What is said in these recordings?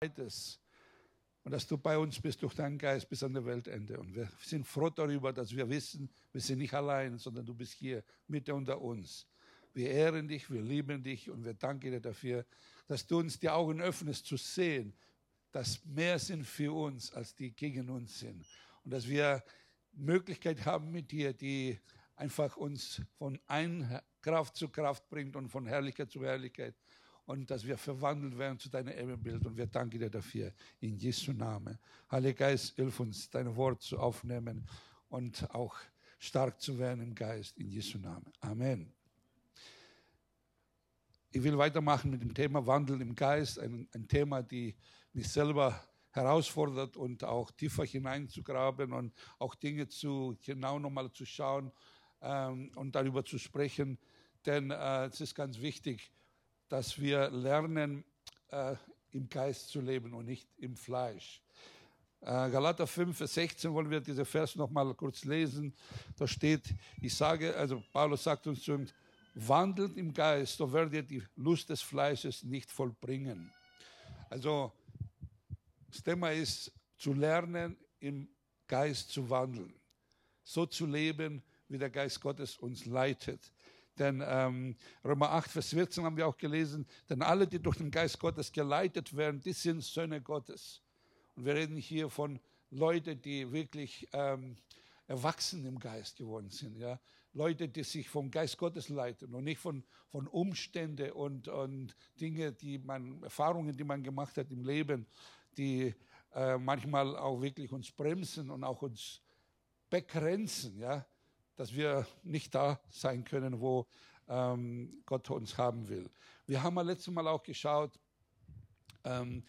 leitest und dass du bei uns bist durch deinen Geist bis an der Weltende. Und wir sind froh darüber, dass wir wissen, wir sind nicht allein, sondern du bist hier mitten unter uns. Wir ehren dich, wir lieben dich und wir danken dir dafür, dass du uns die Augen öffnest zu sehen, dass mehr sind für uns, als die gegen uns sind. Und dass wir Möglichkeit haben mit dir, die einfach uns von ein Kraft zu Kraft bringt und von Herrlichkeit zu Herrlichkeit. Und dass wir verwandelt werden zu deinem Ebenbild. Und wir danken dir dafür. In Jesu Namen. Heiliger Geist, hilf uns, dein Wort zu aufnehmen und auch stark zu werden im Geist. In Jesu Namen. Amen. Ich will weitermachen mit dem Thema Wandel im Geist. Ein, ein Thema, die mich selber herausfordert und auch tiefer hineinzugraben und auch Dinge zu genau nochmal zu schauen ähm, und darüber zu sprechen. Denn äh, es ist ganz wichtig, dass wir lernen, äh, im Geist zu leben und nicht im Fleisch. Äh, Galater 5, Vers 16 wollen wir diese Vers nochmal kurz lesen. Da steht, ich sage, also Paulus sagt uns zu uns, wandelt im Geist, so werdet ihr die Lust des Fleisches nicht vollbringen. Also das Thema ist zu lernen, im Geist zu wandeln, so zu leben, wie der Geist Gottes uns leitet. Denn ähm, Römer 8, Vers 14 haben wir auch gelesen, denn alle, die durch den Geist Gottes geleitet werden, die sind Söhne Gottes. Und wir reden hier von Leuten, die wirklich ähm, erwachsen im Geist geworden sind. Ja? Leute, die sich vom Geist Gottes leiten und nicht von, von Umständen und, und Dinge, die man, Erfahrungen, die man gemacht hat im Leben, die äh, manchmal auch wirklich uns bremsen und auch uns begrenzen. Ja? Dass wir nicht da sein können, wo ähm, Gott uns haben will. Wir haben ja letztes Mal auch geschaut, ähm,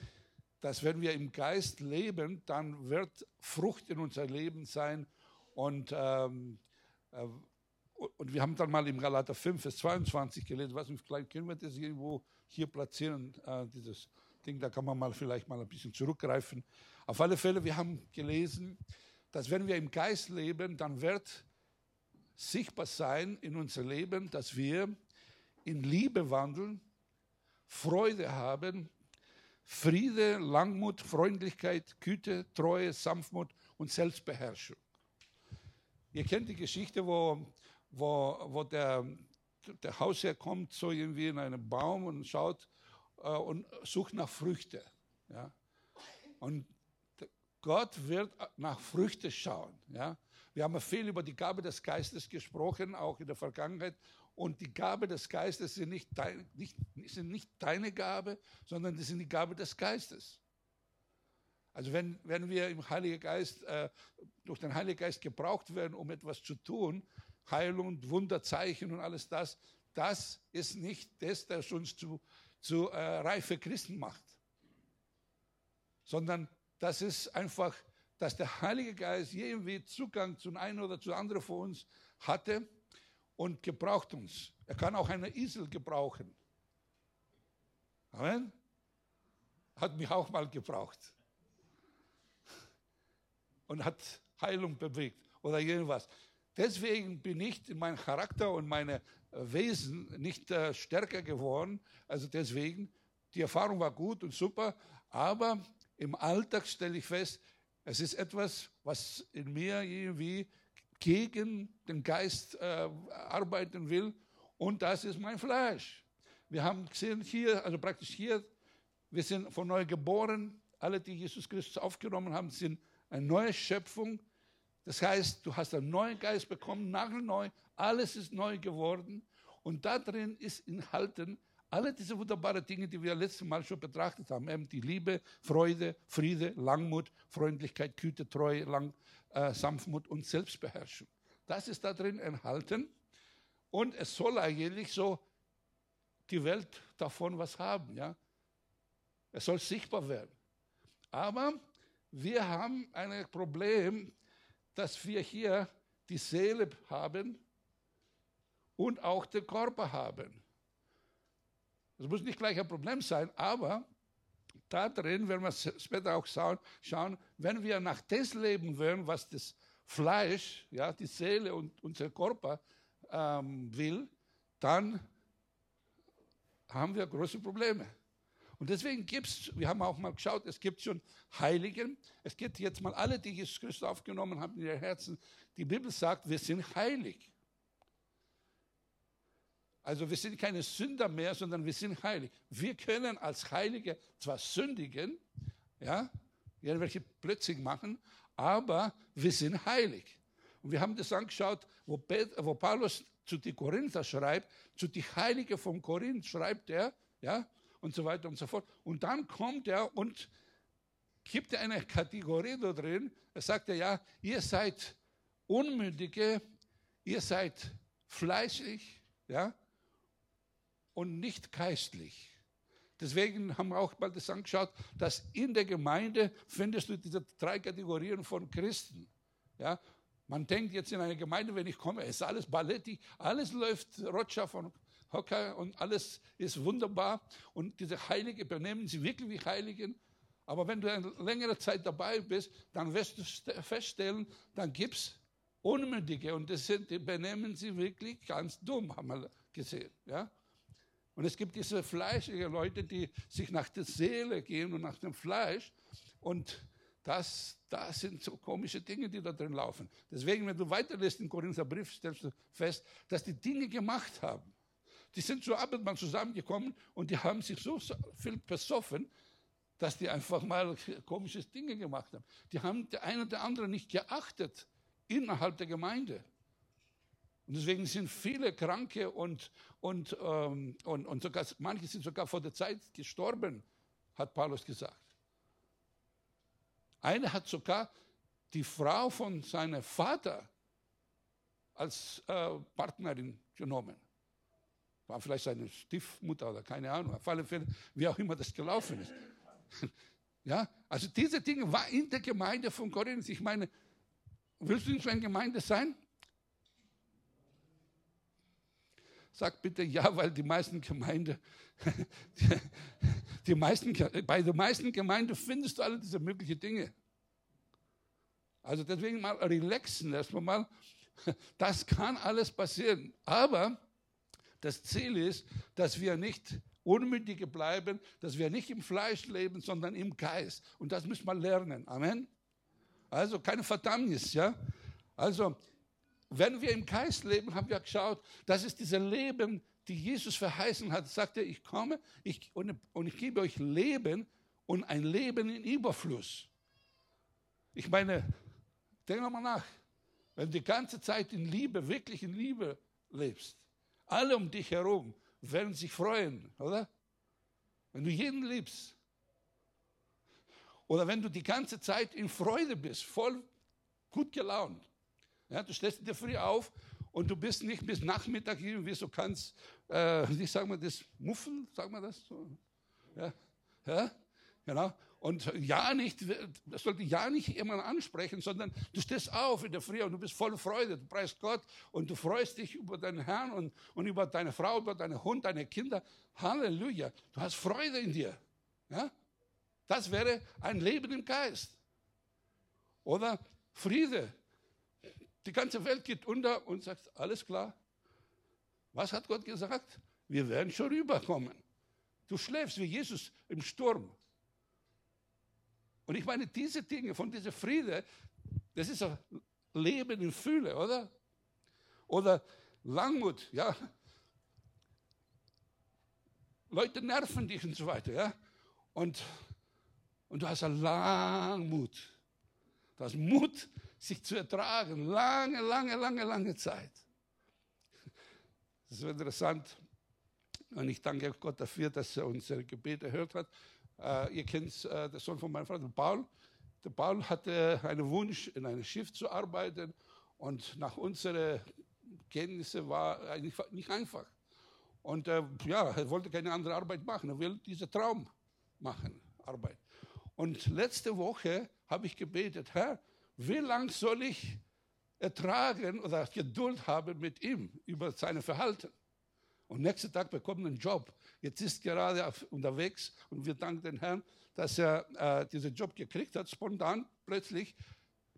dass wenn wir im Geist leben, dann wird Frucht in unser Leben sein. Und, ähm, äh, und wir haben dann mal im Galater 5, Vers 22 gelesen, was vielleicht können wir das irgendwo hier platzieren, äh, dieses Ding, da kann man mal vielleicht mal ein bisschen zurückgreifen. Auf alle Fälle, wir haben gelesen, dass wenn wir im Geist leben, dann wird sichtbar sein in unser Leben, dass wir in Liebe wandeln, Freude haben, Friede, Langmut, Freundlichkeit, Güte, Treue, Sanftmut und Selbstbeherrschung. Ihr kennt die Geschichte, wo, wo, wo der, der Hausherr kommt so irgendwie in einen Baum und schaut äh, und sucht nach Früchten. Ja? Und Gott wird nach Früchten schauen. Ja? Wir haben viel über die Gabe des Geistes gesprochen, auch in der Vergangenheit. Und die Gabe des Geistes sind nicht, dein, nicht, sind nicht deine Gabe, sondern die sind die Gabe des Geistes. Also wenn, wenn wir im Heiligen Geist, äh, durch den Heiligen Geist gebraucht werden, um etwas zu tun, Heilung, Wunderzeichen und alles das, das ist nicht das, das uns zu, zu äh, reife Christen macht, sondern das ist einfach dass der Heilige Geist irgendwie Zugang zu einem oder zu anderen von uns hatte und gebraucht uns. Er kann auch einen Esel gebrauchen. Amen. Hat mich auch mal gebraucht. Und hat Heilung bewegt oder irgendwas. Deswegen bin ich in meinem Charakter und meinem Wesen nicht äh, stärker geworden. Also deswegen, die Erfahrung war gut und super, aber im Alltag stelle ich fest, es ist etwas, was in mir irgendwie gegen den Geist äh, arbeiten will und das ist mein Fleisch. Wir haben gesehen hier, also praktisch hier, wir sind von neu geboren. Alle, die Jesus Christus aufgenommen haben, sind eine neue Schöpfung. Das heißt, du hast einen neuen Geist bekommen, nagelneu, alles ist neu geworden und da drin ist enthalten alle diese wunderbaren Dinge, die wir letztes Mal schon betrachtet haben, eben die Liebe, Freude, Friede, Langmut, Freundlichkeit, Güte, Treue, Lang, äh, Sanftmut und Selbstbeherrschung. Das ist da drin enthalten. Und es soll eigentlich so die Welt davon was haben. Ja? Es soll sichtbar werden. Aber wir haben ein Problem, dass wir hier die Seele haben und auch den Körper haben. Das muss nicht gleich ein Problem sein, aber da drin, wenn wir später auch schauen, wenn wir nach das leben wollen, was das Fleisch, ja, die Seele und unser Körper ähm, will, dann haben wir große Probleme. Und deswegen gibt es, wir haben auch mal geschaut, es gibt schon Heiligen. Es gibt jetzt mal alle, die Jesus Christus aufgenommen haben in ihr Herzen. Die Bibel sagt, wir sind heilig. Also wir sind keine Sünder mehr, sondern wir sind heilig. Wir können als Heilige zwar sündigen, ja, irgendwelche Blödsinn machen, aber wir sind heilig. Und wir haben das angeschaut, wo, wo Paulus zu den Korinther schreibt, zu den Heiligen von Korinth schreibt er, ja, und so weiter und so fort. Und dann kommt er und gibt eine Kategorie da drin. Er sagt ja, ihr seid Unmündige, ihr seid fleischlich, ja, und nicht geistlich. Deswegen haben wir auch mal das angeschaut, dass in der Gemeinde findest du diese drei Kategorien von Christen. Ja, man denkt jetzt in eine Gemeinde, wenn ich komme, ist alles Balletti, alles läuft Roger von Hocker und alles ist wunderbar. Und diese Heiligen benehmen sie wirklich wie Heiligen. Aber wenn du eine längere Zeit dabei bist, dann wirst du feststellen, dann gibt es Unmündige und das sind, die benehmen sie wirklich ganz dumm, haben wir gesehen. Ja? Und es gibt diese fleischlichen Leute, die sich nach der Seele gehen und nach dem Fleisch. Und das, das sind so komische Dinge, die da drin laufen. Deswegen, wenn du weiterlässt im Korintherbrief, stellst du fest, dass die Dinge gemacht haben. Die sind zur Abendmahl zusammengekommen und die haben sich so viel besoffen, dass die einfach mal komische Dinge gemacht haben. Die haben der eine oder andere nicht geachtet innerhalb der Gemeinde. Und deswegen sind viele Kranke und, und, ähm, und, und sogar, manche sind sogar vor der Zeit gestorben, hat Paulus gesagt. Einer hat sogar die Frau von seinem Vater als äh, Partnerin genommen. War vielleicht seine Stiefmutter oder keine Ahnung. Auf alle Fälle, wie auch immer das gelaufen ist. ja, also diese Dinge waren in der Gemeinde von Korinth. Ich meine, willst du in so einer Gemeinde sein? Sag bitte ja, weil die meisten Gemeinden, die, die meisten, bei den meisten Gemeinden findest du alle diese möglichen Dinge. Also deswegen mal relaxen erstmal mal. Das kann alles passieren. Aber das Ziel ist, dass wir nicht Unmündige bleiben, dass wir nicht im Fleisch leben, sondern im Geist. Und das müssen wir lernen. Amen. Also keine Verdammnis, ja. Also wenn wir im Geist leben, haben wir geschaut, das ist dieses Leben, die Jesus verheißen hat. Sagt er, ich komme ich, und, und ich gebe euch Leben und ein Leben in Überfluss. Ich meine, denk mal nach, wenn du die ganze Zeit in Liebe, wirklich in Liebe lebst, alle um dich herum werden sich freuen, oder? Wenn du jeden liebst. Oder wenn du die ganze Zeit in Freude bist, voll gut gelaunt. Ja, du stehst in der Früh auf und du bist nicht bis Nachmittag irgendwie so kannst, äh, wie sagen wir das, muffen, sagen wir das so? Ja, ja, genau. Und ja nicht, das sollte ja nicht jemand ansprechen, sondern du stehst auf in der Früh und du bist voll Freude, du preist Gott und du freust dich über deinen Herrn und, und über deine Frau, über deinen Hund, deine Kinder. Halleluja, du hast Freude in dir. Ja? Das wäre ein Leben im Geist. Oder Friede, die ganze Welt geht unter und sagt, alles klar. Was hat Gott gesagt? Wir werden schon rüberkommen. Du schläfst wie Jesus im Sturm. Und ich meine, diese Dinge, von dieser Friede, das ist ein Leben in Fülle, oder? Oder Langmut, ja. Leute nerven dich und so weiter, ja. Und, und du hast Langmut. Du hast Mut, sich zu ertragen. Lange, lange, lange, lange Zeit. Das ist interessant. Und ich danke Gott dafür, dass er unsere Gebete erhört hat. Uh, ihr kennt uh, den Sohn von meinem Vater, Paul. Der Paul hatte einen Wunsch, in einem Schiff zu arbeiten. Und nach unseren Kenntnissen war eigentlich nicht einfach. Und uh, ja, er wollte keine andere Arbeit machen. Er will diesen Traum machen, Arbeit. Und letzte Woche habe ich gebetet, Herr, wie lange soll ich ertragen oder Geduld haben mit ihm über sein Verhalten? Und nächsten Tag bekommt er einen Job. Jetzt ist gerade auf, unterwegs und wir danken den Herrn, dass er äh, diesen Job gekriegt hat, spontan, plötzlich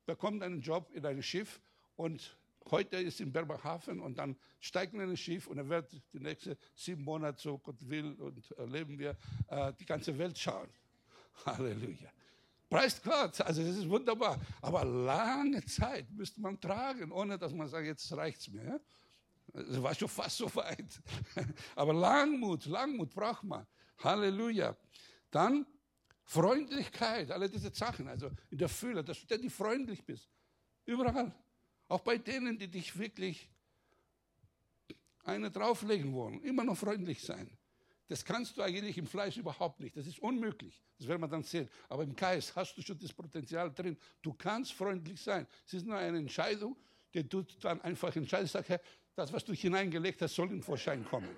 bekommt einen Job in einem Schiff und heute ist in Bremerhaven und dann steigen wir in ein Schiff und er wird die nächsten sieben Monate, so Gott will und erleben wir, äh, die ganze Welt schauen. Halleluja. Preist Gott, also das ist wunderbar. Aber lange Zeit müsste man tragen, ohne dass man sagt, jetzt reicht es mir. Es war schon fast so weit. Aber Langmut, Langmut braucht man. Halleluja. Dann Freundlichkeit, alle diese Sachen, also in der Fülle, dass du ständig freundlich bist. Überall. Auch bei denen, die dich wirklich eine drauflegen wollen. Immer noch freundlich sein. Das kannst du eigentlich im Fleisch überhaupt nicht. Das ist unmöglich. Das werden wir dann sehen. Aber im Geist hast du schon das Potenzial drin. Du kannst freundlich sein. Es ist nur eine Entscheidung, die du dann einfach entscheidest, sag, das, was du hineingelegt hast, soll in Vorschein kommen.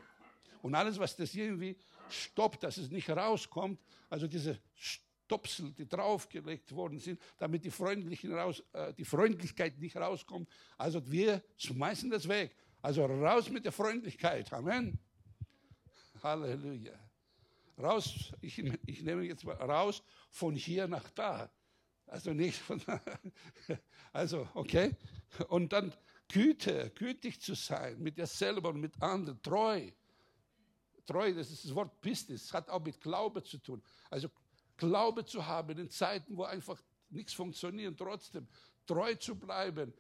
Und alles, was das irgendwie stoppt, dass es nicht rauskommt, also diese Stopsel, die draufgelegt worden sind, damit die, Freundlichen raus, äh, die Freundlichkeit nicht rauskommt, also wir schmeißen das weg. Also raus mit der Freundlichkeit. Amen. Halleluja. Raus, ich, ich nehme jetzt mal raus von hier nach da. Also nicht von, also okay. Und dann Güte, gütig zu sein mit dir selber und mit anderen, treu. Treu, das ist das Wort Pistis, hat auch mit Glaube zu tun. Also Glaube zu haben in Zeiten, wo einfach nichts funktioniert, trotzdem treu zu bleiben.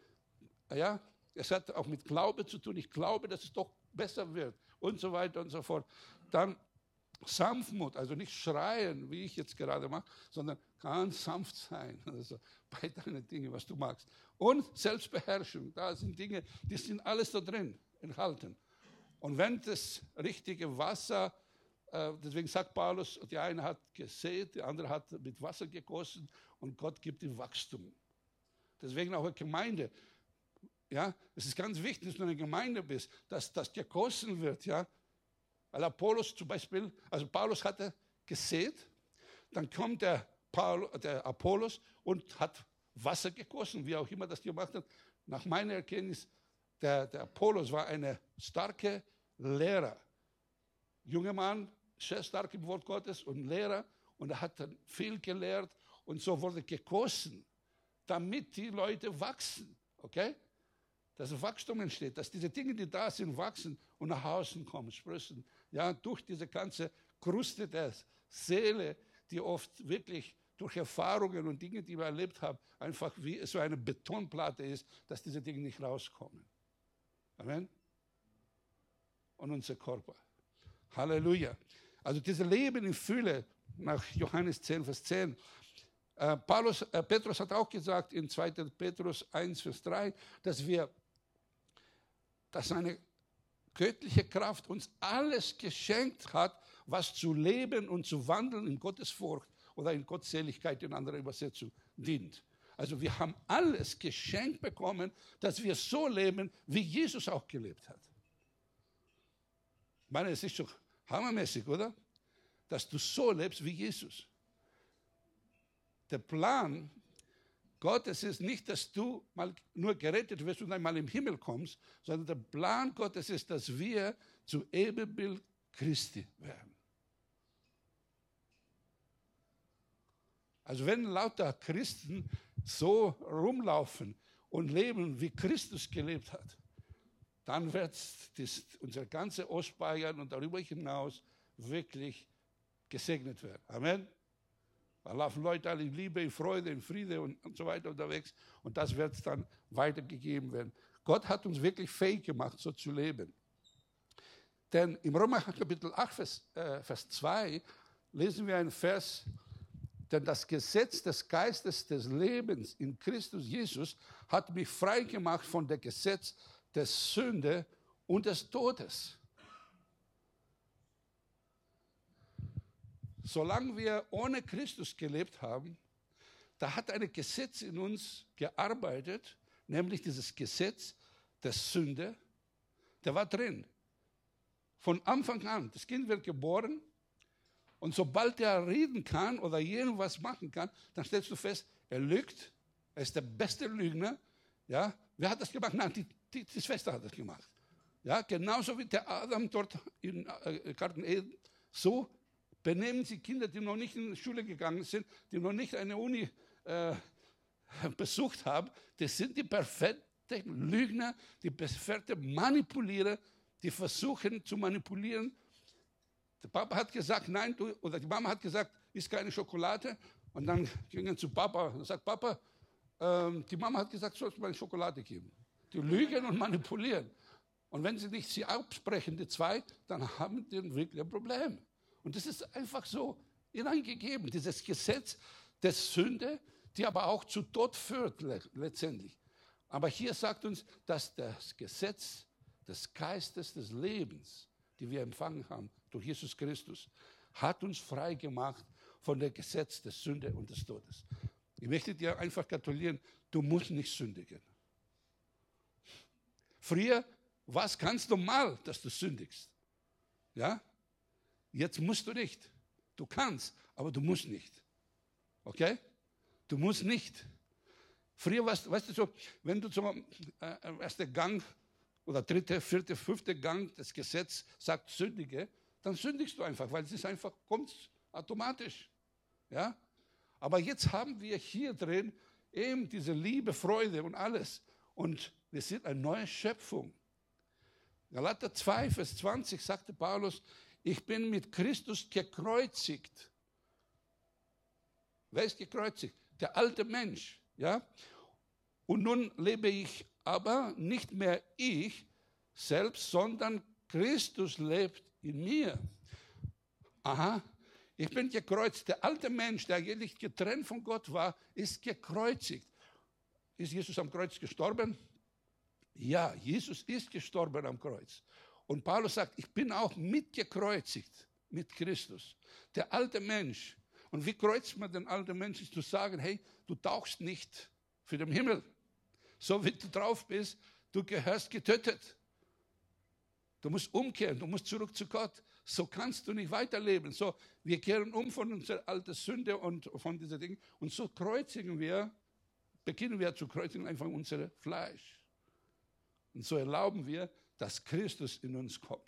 Ja, es hat auch mit Glaube zu tun. Ich glaube, dass es doch besser wird und so weiter und so fort. Dann Sanftmut, also nicht schreien, wie ich jetzt gerade mache, sondern ganz sanft sein. Also bei deinen Dingen, was du magst. Und Selbstbeherrschung, da sind Dinge, die sind alles da drin enthalten. Und wenn das richtige Wasser, äh, deswegen sagt Paulus, die eine hat gesät, die andere hat mit Wasser gegossen und Gott gibt ihm Wachstum. Deswegen auch eine Gemeinde. Ja, es ist ganz wichtig, dass du eine Gemeinde bist, dass das gegossen wird, ja, weil Apollos zum Beispiel, also Paulus hatte gesät, dann kommt der, Paul, der Apollos und hat Wasser gegossen, wie auch immer das gemacht hat. Nach meiner Erkenntnis, der, der Apollos war eine starke Lehrer. Junger Mann, sehr stark im Wort Gottes und Lehrer. Und er hat dann viel gelehrt und so wurde gegossen, damit die Leute wachsen. Okay? Dass Wachstum entsteht, dass diese Dinge, die da sind, wachsen und nach außen kommen, sprössen. Ja, durch diese ganze Kruste der Seele, die oft wirklich durch Erfahrungen und Dinge, die wir erlebt haben, einfach wie so eine Betonplatte ist, dass diese Dinge nicht rauskommen. Amen. Und unser Körper. Halleluja. Also dieses Leben in Fülle, nach Johannes 10, Vers 10, äh, Paulus, äh, Petrus hat auch gesagt in 2. Petrus 1, Vers 3, dass wir dass seine göttliche Kraft uns alles geschenkt hat, was zu leben und zu wandeln in Gottes Furcht oder in Gottseligkeit in anderer Übersetzung dient. Also wir haben alles geschenkt bekommen, dass wir so leben, wie Jesus auch gelebt hat. Ich meine, es ist doch hammermäßig, oder? Dass du so lebst wie Jesus. Der Plan Gottes ist nicht, dass du mal nur gerettet wirst und einmal im Himmel kommst, sondern der Plan Gottes ist, dass wir zu Ebenbild Christi werden. Also wenn lauter Christen so rumlaufen und leben, wie Christus gelebt hat, dann wird unser ganze Ostbayern und darüber hinaus wirklich gesegnet werden. Amen. Da laufen Leute alle in Liebe, in Freude, in Friede und, und so weiter unterwegs. Und das wird dann weitergegeben werden. Gott hat uns wirklich fähig gemacht, so zu leben. Denn im Römer Kapitel 8, Vers, äh, Vers 2 lesen wir einen Vers, denn das Gesetz des Geistes des Lebens in Christus Jesus hat mich frei gemacht von dem Gesetz der Sünde und des Todes. Solange wir ohne Christus gelebt haben, da hat ein Gesetz in uns gearbeitet, nämlich dieses Gesetz der Sünde, der war drin. Von Anfang an. Das Kind wird geboren und sobald er reden kann oder irgendwas machen kann, dann stellst du fest, er lügt, er ist der beste Lügner. Ja, wer hat das gemacht? Nein, die, die, die Schwester hat das gemacht. Ja, genauso wie der Adam dort im äh, Garten Eden, so benehmen Sie Kinder, die noch nicht in die Schule gegangen sind, die noch nicht eine Uni äh, besucht haben, das sind die perfekt, Lügner, die perfekte Manipulierer, die versuchen zu manipulieren. Der Papa hat gesagt, nein, du, oder die Mama hat gesagt, ist keine Schokolade. Und dann gingen zu Papa und sagt, Papa, ähm, die Mama hat gesagt, sollst du mir eine Schokolade geben. Die lügen und manipulieren. Und wenn sie nicht sie absprechen, die zwei, dann haben die wirklich ein Problem. Und das ist einfach so hineingegeben, dieses Gesetz der Sünde, die aber auch zu Tod führt letztendlich. Aber hier sagt uns, dass das Gesetz des Geistes des Lebens, die wir empfangen haben durch Jesus Christus, hat uns frei gemacht von dem Gesetz der Sünde und des Todes. Ich möchte dir einfach gratulieren, du musst nicht sündigen. Früher war es ganz normal, dass du sündigst. Ja? Jetzt musst du nicht. Du kannst, aber du musst nicht. Okay? Du musst nicht. Früher warst, weißt du so, wenn du zum äh, ersten Gang oder dritte, vierte, fünfte Gang des Gesetzes sagt, sündige, dann sündigst du einfach, weil es ist einfach, kommt automatisch. Ja? Aber jetzt haben wir hier drin eben diese Liebe, Freude und alles. Und wir sind eine neue Schöpfung. Galater 2, Vers 20 sagte Paulus, ich bin mit Christus gekreuzigt. Wer ist gekreuzigt? Der alte Mensch. Ja? Und nun lebe ich aber nicht mehr ich selbst, sondern Christus lebt in mir. Aha, ich bin gekreuzigt. Der alte Mensch, der eigentlich getrennt von Gott war, ist gekreuzigt. Ist Jesus am Kreuz gestorben? Ja, Jesus ist gestorben am Kreuz. Und Paulus sagt, ich bin auch mitgekreuzigt mit Christus. Der alte Mensch. Und wie kreuzt man den alten Menschen? Zu sagen, hey, du tauchst nicht für den Himmel. So wie du drauf bist, du gehörst getötet. Du musst umkehren, du musst zurück zu Gott. So kannst du nicht weiterleben. So, wir kehren um von unserer alten Sünde und von diesen Dingen. Und so kreuzigen wir, beginnen wir zu kreuzigen einfach unser Fleisch. Und so erlauben wir, dass Christus in uns kommt.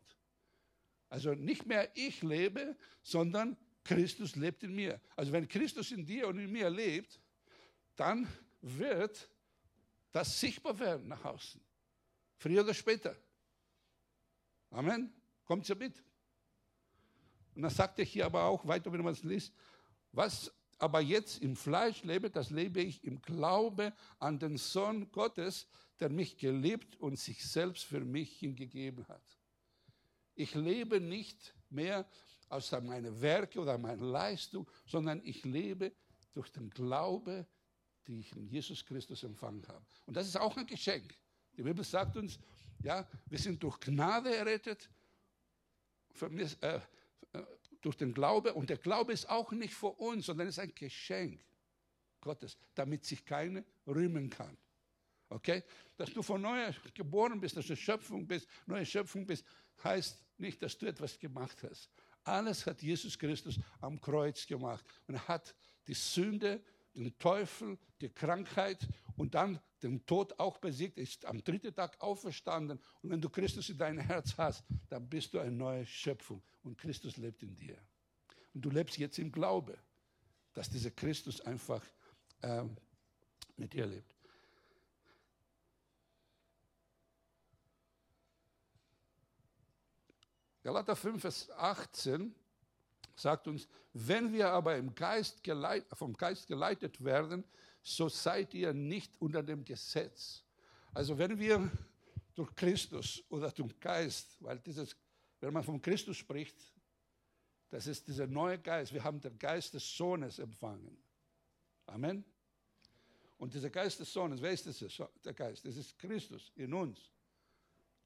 Also nicht mehr ich lebe, sondern Christus lebt in mir. Also wenn Christus in dir und in mir lebt, dann wird das sichtbar werden nach außen. Früher oder später. Amen. Kommt ihr mit? Und dann sagt er hier aber auch weiter, wenn man es liest, was aber jetzt im Fleisch lebe, das lebe ich im Glaube an den Sohn Gottes, der mich geliebt und sich selbst für mich hingegeben hat. Ich lebe nicht mehr aus meinen Werke oder meiner Leistung, sondern ich lebe durch den Glaube, den ich in Jesus Christus empfangen habe. Und das ist auch ein Geschenk. Die Bibel sagt uns, ja, wir sind durch Gnade errettet, äh, durch den Glaube. Und der Glaube ist auch nicht vor uns, sondern ist ein Geschenk Gottes, damit sich keiner rühmen kann. Okay? Dass du von neuem geboren bist, dass du Schöpfung bist, neue Schöpfung bist, heißt nicht, dass du etwas gemacht hast. Alles hat Jesus Christus am Kreuz gemacht und er hat die Sünde, den Teufel, die Krankheit und dann den Tod auch besiegt, ist am dritten Tag auferstanden. Und wenn du Christus in deinem Herz hast, dann bist du eine neue Schöpfung und Christus lebt in dir. Und du lebst jetzt im Glaube, dass dieser Christus einfach äh, mit dir lebt. Galater 5, Vers 18 sagt uns, wenn wir aber Geist geleit, vom Geist geleitet werden, so seid ihr nicht unter dem Gesetz. Also wenn wir durch Christus oder durch Geist, weil dieses, wenn man von Christus spricht, das ist dieser neue Geist. Wir haben den Geist des Sohnes empfangen. Amen. Und dieser Geist des Sohnes, wer ist das, der Geist? Das ist Christus in uns.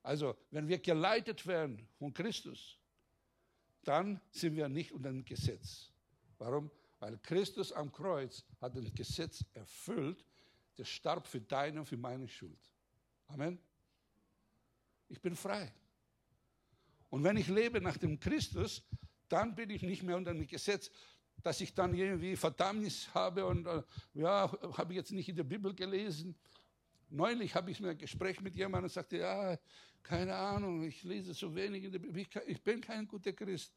Also, wenn wir geleitet werden von Christus, dann sind wir nicht unter dem Gesetz. Warum? Weil Christus am Kreuz hat das Gesetz erfüllt, der starb für deine und für meine Schuld. Amen. Ich bin frei. Und wenn ich lebe nach dem Christus, dann bin ich nicht mehr unter dem Gesetz, dass ich dann irgendwie Verdammnis habe und äh, ja, habe ich jetzt nicht in der Bibel gelesen. Neulich habe ich mir ein Gespräch mit jemandem und sagte, ja, keine Ahnung, ich lese so wenig in der Bibel. Ich bin kein guter Christ.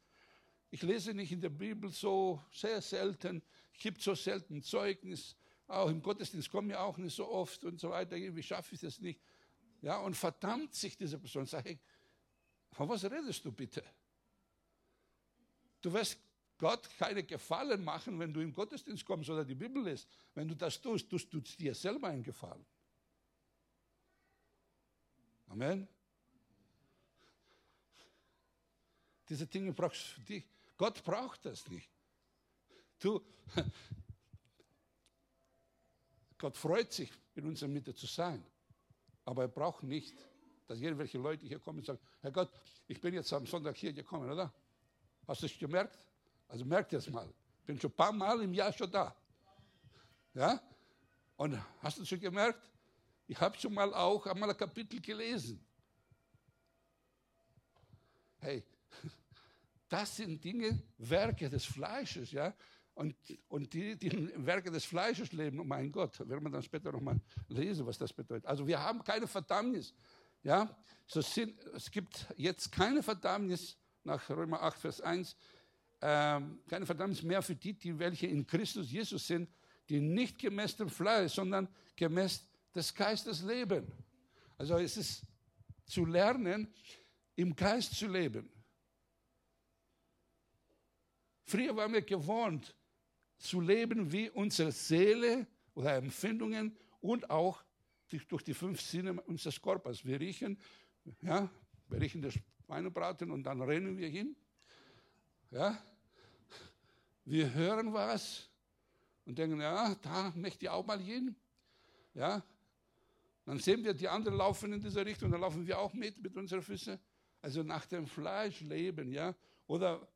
Ich lese nicht in der Bibel so sehr selten. Ich gebe so selten Zeugnis. auch im Gottesdienst komme ich auch nicht so oft und so weiter, irgendwie schaffe ich das nicht. Ja, und verdammt sich diese Person, sage ich, von was redest du bitte? Du wirst Gott keine Gefallen machen, wenn du im Gottesdienst kommst oder die Bibel liest. Wenn du das tust, tust du dir selber einen Gefallen. Amen. Diese Dinge brauchst du für dich. Gott braucht das nicht. Du, Gott freut sich, in unserer Mitte zu sein. Aber er braucht nicht, dass irgendwelche Leute hier kommen und sagen, Herr Gott, ich bin jetzt am Sonntag hier gekommen, oder? Hast du es gemerkt? Also merkt es mal. Ich bin schon ein paar Mal im Jahr schon da. Ja? Und hast du schon gemerkt? Ich habe schon mal auch einmal ein Kapitel gelesen. Hey, das sind Dinge, Werke des Fleisches, ja. Und, und die, die im Werke des Fleisches leben, oh mein Gott, werden wir dann später nochmal lesen, was das bedeutet. Also wir haben keine Verdammnis. Ja, so sind, es gibt jetzt keine Verdammnis nach Römer 8, Vers 1, ähm, keine Verdammnis mehr für die, die welche in Christus Jesus sind, die nicht gemäß dem Fleisch, sondern gemäß des Geistes leben. Also es ist zu lernen, im Geist zu leben. Früher waren wir gewohnt, zu leben wie unsere Seele oder Empfindungen und auch durch die fünf Sinne unseres Körpers. Wir riechen, ja, wir riechen das Schweinebraten und dann rennen wir hin. Ja, wir hören was und denken, ja, da möchte ich auch mal hin. Ja, dann sehen wir, die anderen laufen in diese Richtung, dann laufen wir auch mit, mit unseren Füßen. Also nach dem Fleisch leben, ja. Oder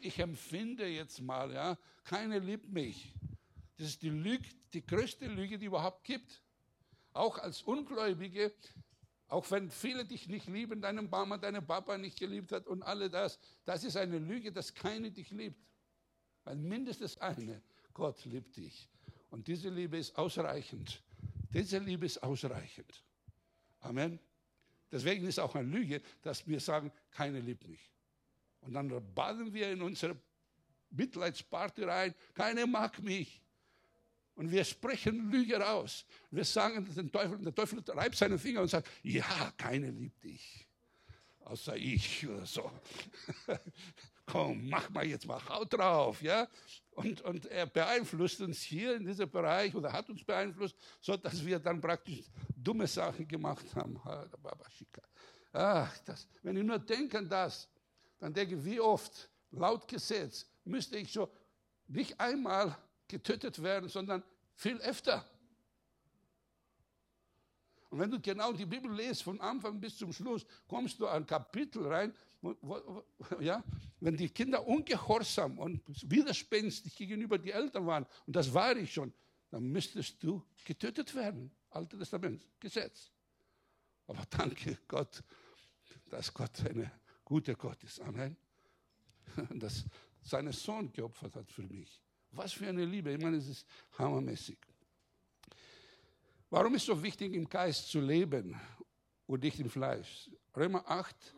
ich empfinde jetzt mal, ja, keiner liebt mich. Das ist die Lüge, die größte Lüge, die überhaupt gibt. Auch als Ungläubige, auch wenn viele dich nicht lieben, deinen Mama, deinen Papa nicht geliebt hat und alle das, das ist eine Lüge, dass keiner dich liebt. Weil mindestens eine, Gott liebt dich. Und diese Liebe ist ausreichend. Diese Liebe ist ausreichend. Amen. Deswegen ist auch eine Lüge, dass wir sagen, keiner liebt mich. Und dann baden wir in unsere Mitleidsparty rein, keiner mag mich. Und wir sprechen Lüge raus. Wir sagen den Teufel, der Teufel reibt seine Finger und sagt, ja, keiner liebt dich. Außer ich oder so. Komm, mach mal jetzt mal Haut drauf, ja. Und, und er beeinflusst uns hier in diesem Bereich oder hat uns beeinflusst, so dass wir dann praktisch dumme Sachen gemacht haben. Ach, das, wenn ich nur denke an das, dann denke ich, wie oft, laut Gesetz, müsste ich so nicht einmal getötet werden, sondern viel öfter. Und wenn du genau die Bibel liest, von Anfang bis zum Schluss, kommst du an Kapitel rein, ja, wenn die Kinder ungehorsam und widerspenstig gegenüber die Eltern waren, und das war ich schon, dann müsstest du getötet werden. Altes Testament, Gesetz. Aber danke Gott, dass Gott ein guter Gott ist. Amen. Dass seinen Sohn geopfert hat für mich. Was für eine Liebe. Ich meine, es ist hammermäßig. Warum ist es so wichtig, im Geist zu leben und nicht im Fleisch? Römer 8,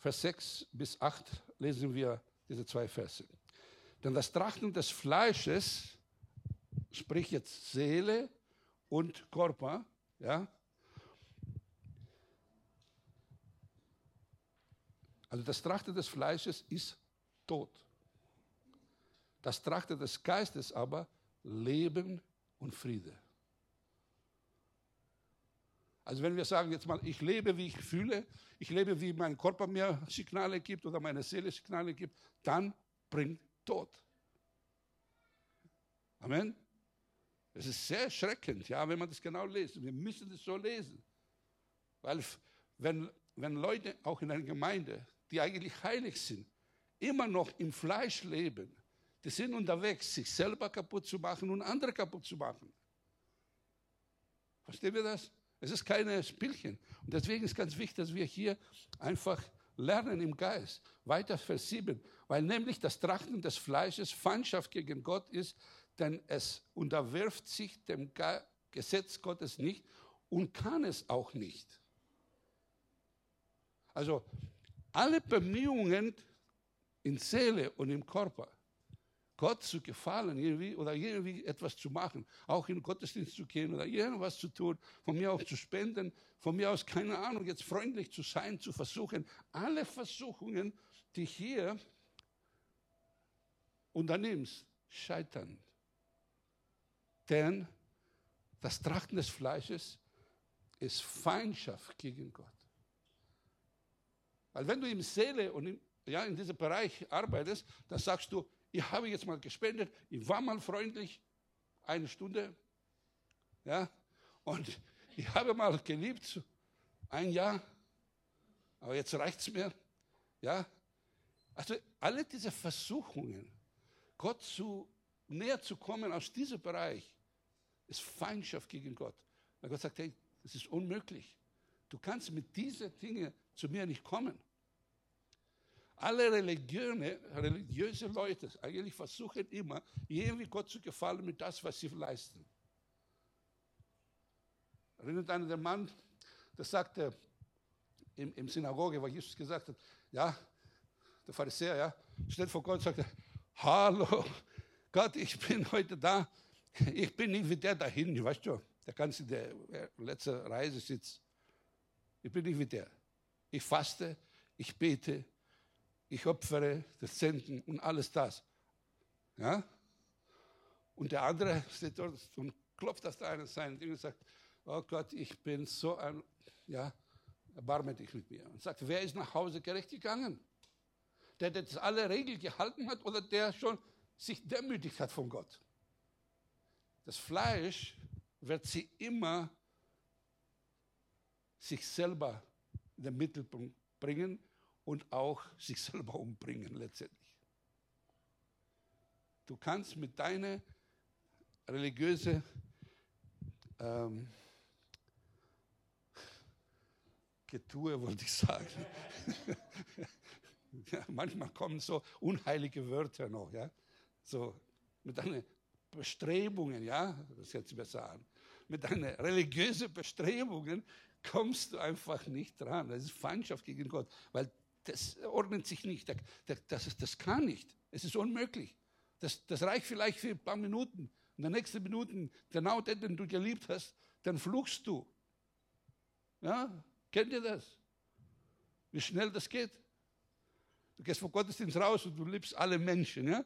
Vers 6 bis 8 lesen wir diese zwei Verse. Denn das Trachten des Fleisches, sprich jetzt Seele und Körper, ja, also das Trachten des Fleisches ist Tod. Das Trachten des Geistes aber Leben und Friede. Also wenn wir sagen jetzt mal, ich lebe, wie ich fühle, ich lebe, wie mein Körper mir Signale gibt oder meine Seele Signale gibt, dann bringt Tod. Amen. Es ist sehr erschreckend, ja, wenn man das genau liest. Wir müssen das so lesen. Weil wenn, wenn Leute auch in einer Gemeinde, die eigentlich heilig sind, immer noch im Fleisch leben, die sind unterwegs, sich selber kaputt zu machen und andere kaputt zu machen. Verstehen wir das? Es ist keine Spielchen. Und deswegen ist ganz wichtig, dass wir hier einfach lernen im Geist, weiter versieben, weil nämlich das Trachten des Fleisches Feindschaft gegen Gott ist, denn es unterwirft sich dem Gesetz Gottes nicht und kann es auch nicht. Also alle Bemühungen in Seele und im Körper Gott zu gefallen irgendwie oder irgendwie etwas zu machen, auch in den Gottesdienst zu gehen oder irgendwas zu tun, von mir aus zu spenden, von mir aus, keine Ahnung, jetzt freundlich zu sein, zu versuchen. Alle Versuchungen, die hier unternimmst, scheitern. Denn das Trachten des Fleisches ist Feindschaft gegen Gott. Weil wenn du im Seele und im, ja, in diesem Bereich arbeitest, dann sagst du, ich habe jetzt mal gespendet, ich war mal freundlich, eine Stunde, ja, und ich habe mal geliebt, ein Jahr, aber jetzt reicht es mir, ja. Also alle diese Versuchungen, Gott zu näher zu kommen aus diesem Bereich, ist Feindschaft gegen Gott. Weil Gott sagt, hey, das ist unmöglich. Du kannst mit diesen Dingen zu mir nicht kommen. Alle religiöse, religiöse Leute eigentlich versuchen immer, irgendwie Gott zu gefallen mit das, was sie leisten. Erinnert einer der Mann, der sagte im, im Synagoge, wo Jesus gesagt hat, ja, der Pharisäer, ja, steht vor Gott und sagt, hallo, Gott, ich bin heute da, ich bin nicht wie der da hinten, weißt du, der ganz in der letzten Reise sitzt. Ich bin nicht wie der. Ich faste, ich bete, ich opfere das Zentren und alles das. Ja? Und der andere steht dort und klopft auf der einen Seite und sagt, oh Gott, ich bin so ein, ja, erbarme dich mit mir. Und sagt, wer ist nach Hause gerecht gegangen? Der, der das alle Regeln gehalten hat oder der schon sich demütigt hat von Gott? Das Fleisch wird sie immer sich selber in den Mittelpunkt bringen und auch sich selber umbringen letztendlich. Du kannst mit deiner religiösen ähm, Getue, wollte ich sagen. ja, manchmal kommen so unheilige Wörter noch, ja. So mit deinen Bestrebungen, ja, das jetzt besser an. Mit deinen religiösen Bestrebungen kommst du einfach nicht dran. Das ist Feindschaft gegen Gott, weil das ordnet sich nicht. Das, das kann nicht. Es ist unmöglich. Das, das reicht vielleicht für ein paar Minuten. In der nächsten Minute, genau den, den du geliebt hast, dann fluchst du. Ja, kennt ihr das? Wie schnell das geht? Du gehst vom Gottesdienst raus und du liebst alle Menschen. Ja?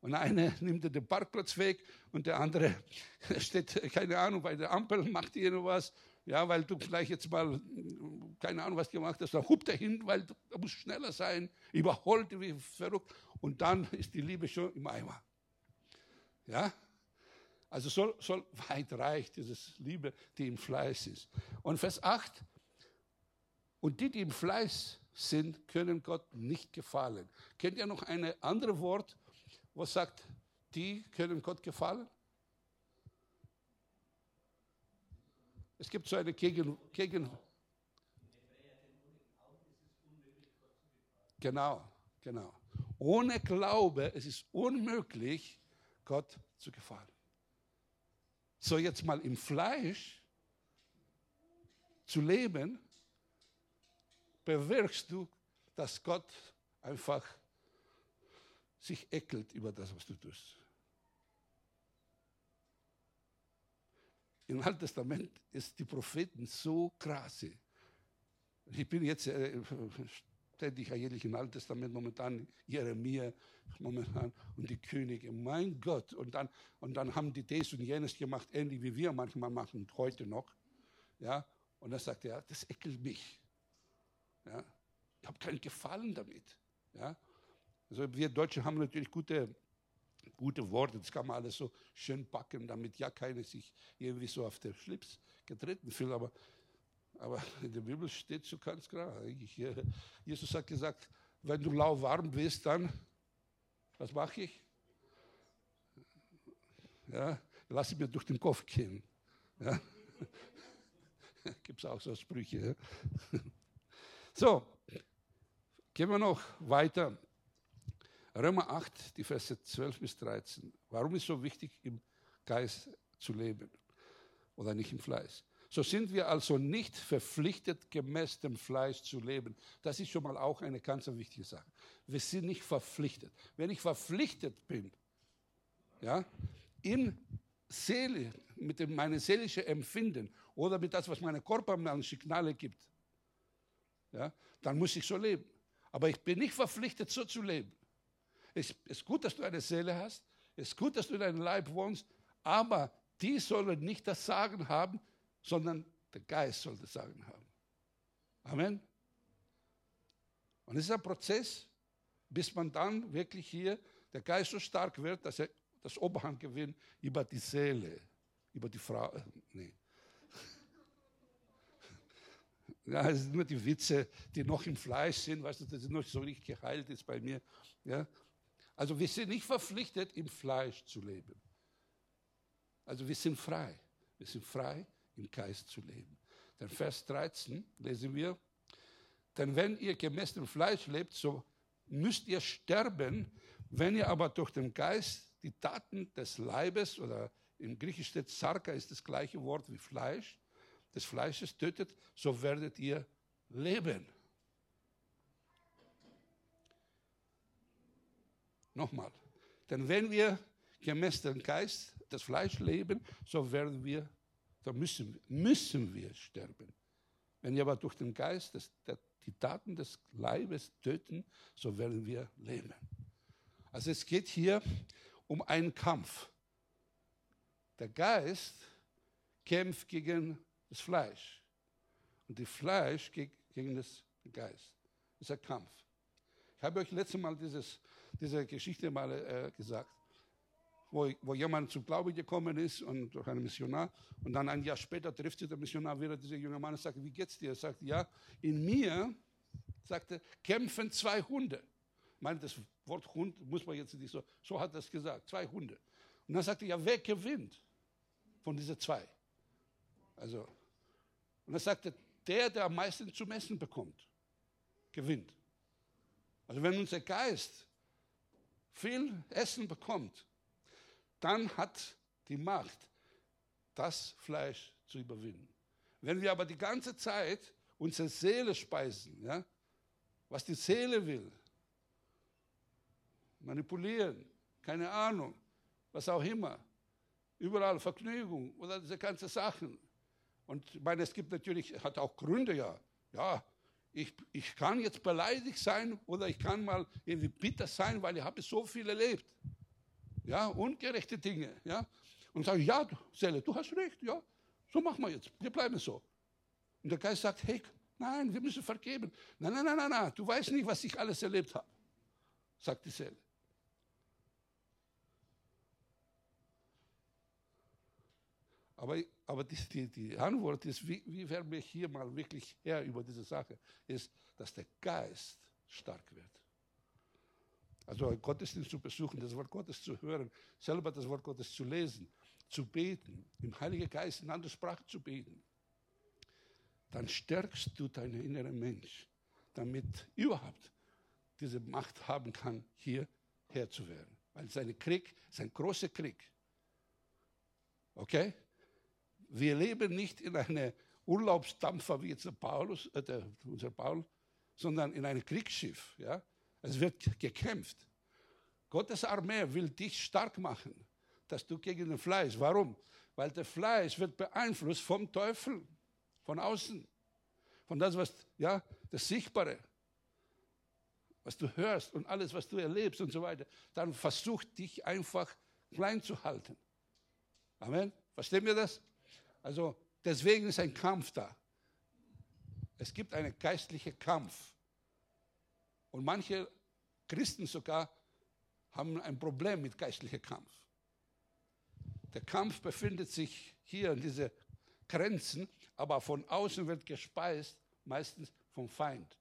Und einer nimmt den Parkplatz weg und der andere steht, keine Ahnung, bei der Ampel macht irgendwas ja, weil du vielleicht jetzt mal, keine Ahnung, was gemacht hast, dann hupt er hin, weil du musst schneller sein, überholt wie verrückt und dann ist die Liebe schon im Eimer. Ja? Also soll, soll weit reicht dieses Liebe, die im Fleiß ist. Und Vers 8, und die, die im Fleiß sind, können Gott nicht gefallen. Kennt ihr noch ein anderes Wort, was sagt, die können Gott gefallen? Es gibt so eine Gegen... Gegen genau, genau. Ohne Glaube, es ist unmöglich, Gott zu gefallen. So jetzt mal im Fleisch zu leben, bewirkst du, dass Gott einfach sich ekelt über das, was du tust. Im Alten Testament ist die Propheten so krass. Ich bin jetzt äh, ständig eigentlich im Alten Testament momentan, Jeremia momentan und die Könige. Mein Gott. Und dann, und dann haben die das und jenes gemacht, ähnlich wie wir manchmal machen, heute noch. Ja, und dann sagt er, das ekelt mich. Ja, ich habe keinen Gefallen damit. Ja, also wir Deutsche haben natürlich gute gute Worte, das kann man alles so schön packen, damit ja keiner sich irgendwie so auf den Schlips getreten fühlt. Aber, aber in der Bibel steht so ganz klar. Jesus hat gesagt, wenn du lauwarm bist, dann, was mache ich? Ja, lass mir durch den Kopf gehen. Ja. Gibt es auch so Sprüche. So, gehen wir noch weiter. Römer 8, die Verse 12 bis 13. Warum ist so wichtig, im Geist zu leben oder nicht im Fleiß? So sind wir also nicht verpflichtet, gemäß dem Fleisch zu leben. Das ist schon mal auch eine ganz wichtige Sache. Wir sind nicht verpflichtet. Wenn ich verpflichtet bin, ja, in Seele, mit dem meine seelische Empfinden oder mit das, was meine Körper mir an Signale gibt, ja, dann muss ich so leben. Aber ich bin nicht verpflichtet, so zu leben. Es ist gut, dass du eine Seele hast, es ist gut, dass du in deinem Leib wohnst, aber die sollen nicht das Sagen haben, sondern der Geist soll das Sagen haben. Amen. Und es ist ein Prozess, bis man dann wirklich hier, der Geist so stark wird, dass er das Oberhand gewinnt über die Seele, über die Frau. Äh, nee. Ja, es sind nur die Witze, die noch im Fleisch sind, weißt du, das ist noch so nicht geheilt ist bei mir. Ja? Also wir sind nicht verpflichtet, im Fleisch zu leben. Also wir sind frei. Wir sind frei, im Geist zu leben. Denn Vers 13 lesen wir, denn wenn ihr gemäß dem Fleisch lebt, so müsst ihr sterben, wenn ihr aber durch den Geist die Taten des Leibes oder im Griechisch steht Sarka ist das gleiche Wort wie Fleisch, des Fleisches tötet, so werdet ihr leben. Nochmal. Denn wenn wir gemäß dem Geist das Fleisch leben, so werden wir, so müssen, müssen wir sterben. Wenn wir aber durch den Geist das, das, die Taten des Leibes töten, so werden wir leben. Also es geht hier um einen Kampf. Der Geist kämpft gegen das Fleisch und das Fleisch gegen das Geist. Das ist ein Kampf. Ich habe euch letztes Mal dieses, diese Geschichte mal äh, gesagt wo, wo jemand zum Glauben gekommen ist und durch einen Missionar. Und dann ein Jahr später trifft sich der Missionar wieder, dieser junge Mann, und sagt, wie geht's dir? Er sagt, ja, in mir, sagte, kämpfen zwei Hunde. Ich meine, das Wort Hund muss man jetzt nicht so, so hat er es gesagt, zwei Hunde. Und dann sagte er, ja, wer gewinnt von diesen zwei? Also, und er sagte, der, der am meisten zu messen bekommt, gewinnt. Also wenn unser Geist viel Essen bekommt, dann hat die Macht, das Fleisch zu überwinden. Wenn wir aber die ganze Zeit unsere Seele speisen, ja, was die Seele will, manipulieren, keine Ahnung, was auch immer, überall Vergnügung oder diese ganzen Sachen. Und ich meine, es gibt natürlich, hat auch Gründe ja, ja, ich, ich kann jetzt beleidigt sein oder ich kann mal irgendwie bitter sein, weil ich habe so viel erlebt ja, ungerechte Dinge, ja, und sagen, ja, Seele, du hast recht, ja, so machen wir jetzt, wir bleiben so. Und der Geist sagt, hey, nein, wir müssen vergeben. Nein, nein, nein, nein, nein, du weißt nicht, was ich alles erlebt habe, sagt die Seele. Aber, aber die, die, die Antwort ist, wie, wie werden wir hier mal wirklich her über diese Sache, ist, dass der Geist stark wird. Also Gottesdienst zu besuchen, das Wort Gottes zu hören, selber das Wort Gottes zu lesen, zu beten, im Heiligen Geist in anderer Sprache zu beten, dann stärkst du deinen inneren Mensch, damit überhaupt diese Macht haben kann, hierher zu werden. Weil sein Krieg ist ein großer Krieg. Okay? Wir leben nicht in einem Urlaubsdampfer wie jetzt der Paulus, äh, der, unser Paul, sondern in einem Kriegsschiff. Ja? Es wird gekämpft. Gottes Armee will dich stark machen, dass du gegen den Fleisch. Warum? Weil der Fleisch wird beeinflusst vom Teufel, von außen, von das, was, ja, das Sichtbare, was du hörst und alles, was du erlebst und so weiter. Dann versucht dich einfach klein zu halten. Amen. Verstehen wir das? Also deswegen ist ein Kampf da. Es gibt einen geistlichen Kampf. Und manche Christen sogar haben ein Problem mit geistlichem Kampf. Der Kampf befindet sich hier in diesen Grenzen, aber von außen wird gespeist, meistens vom Feind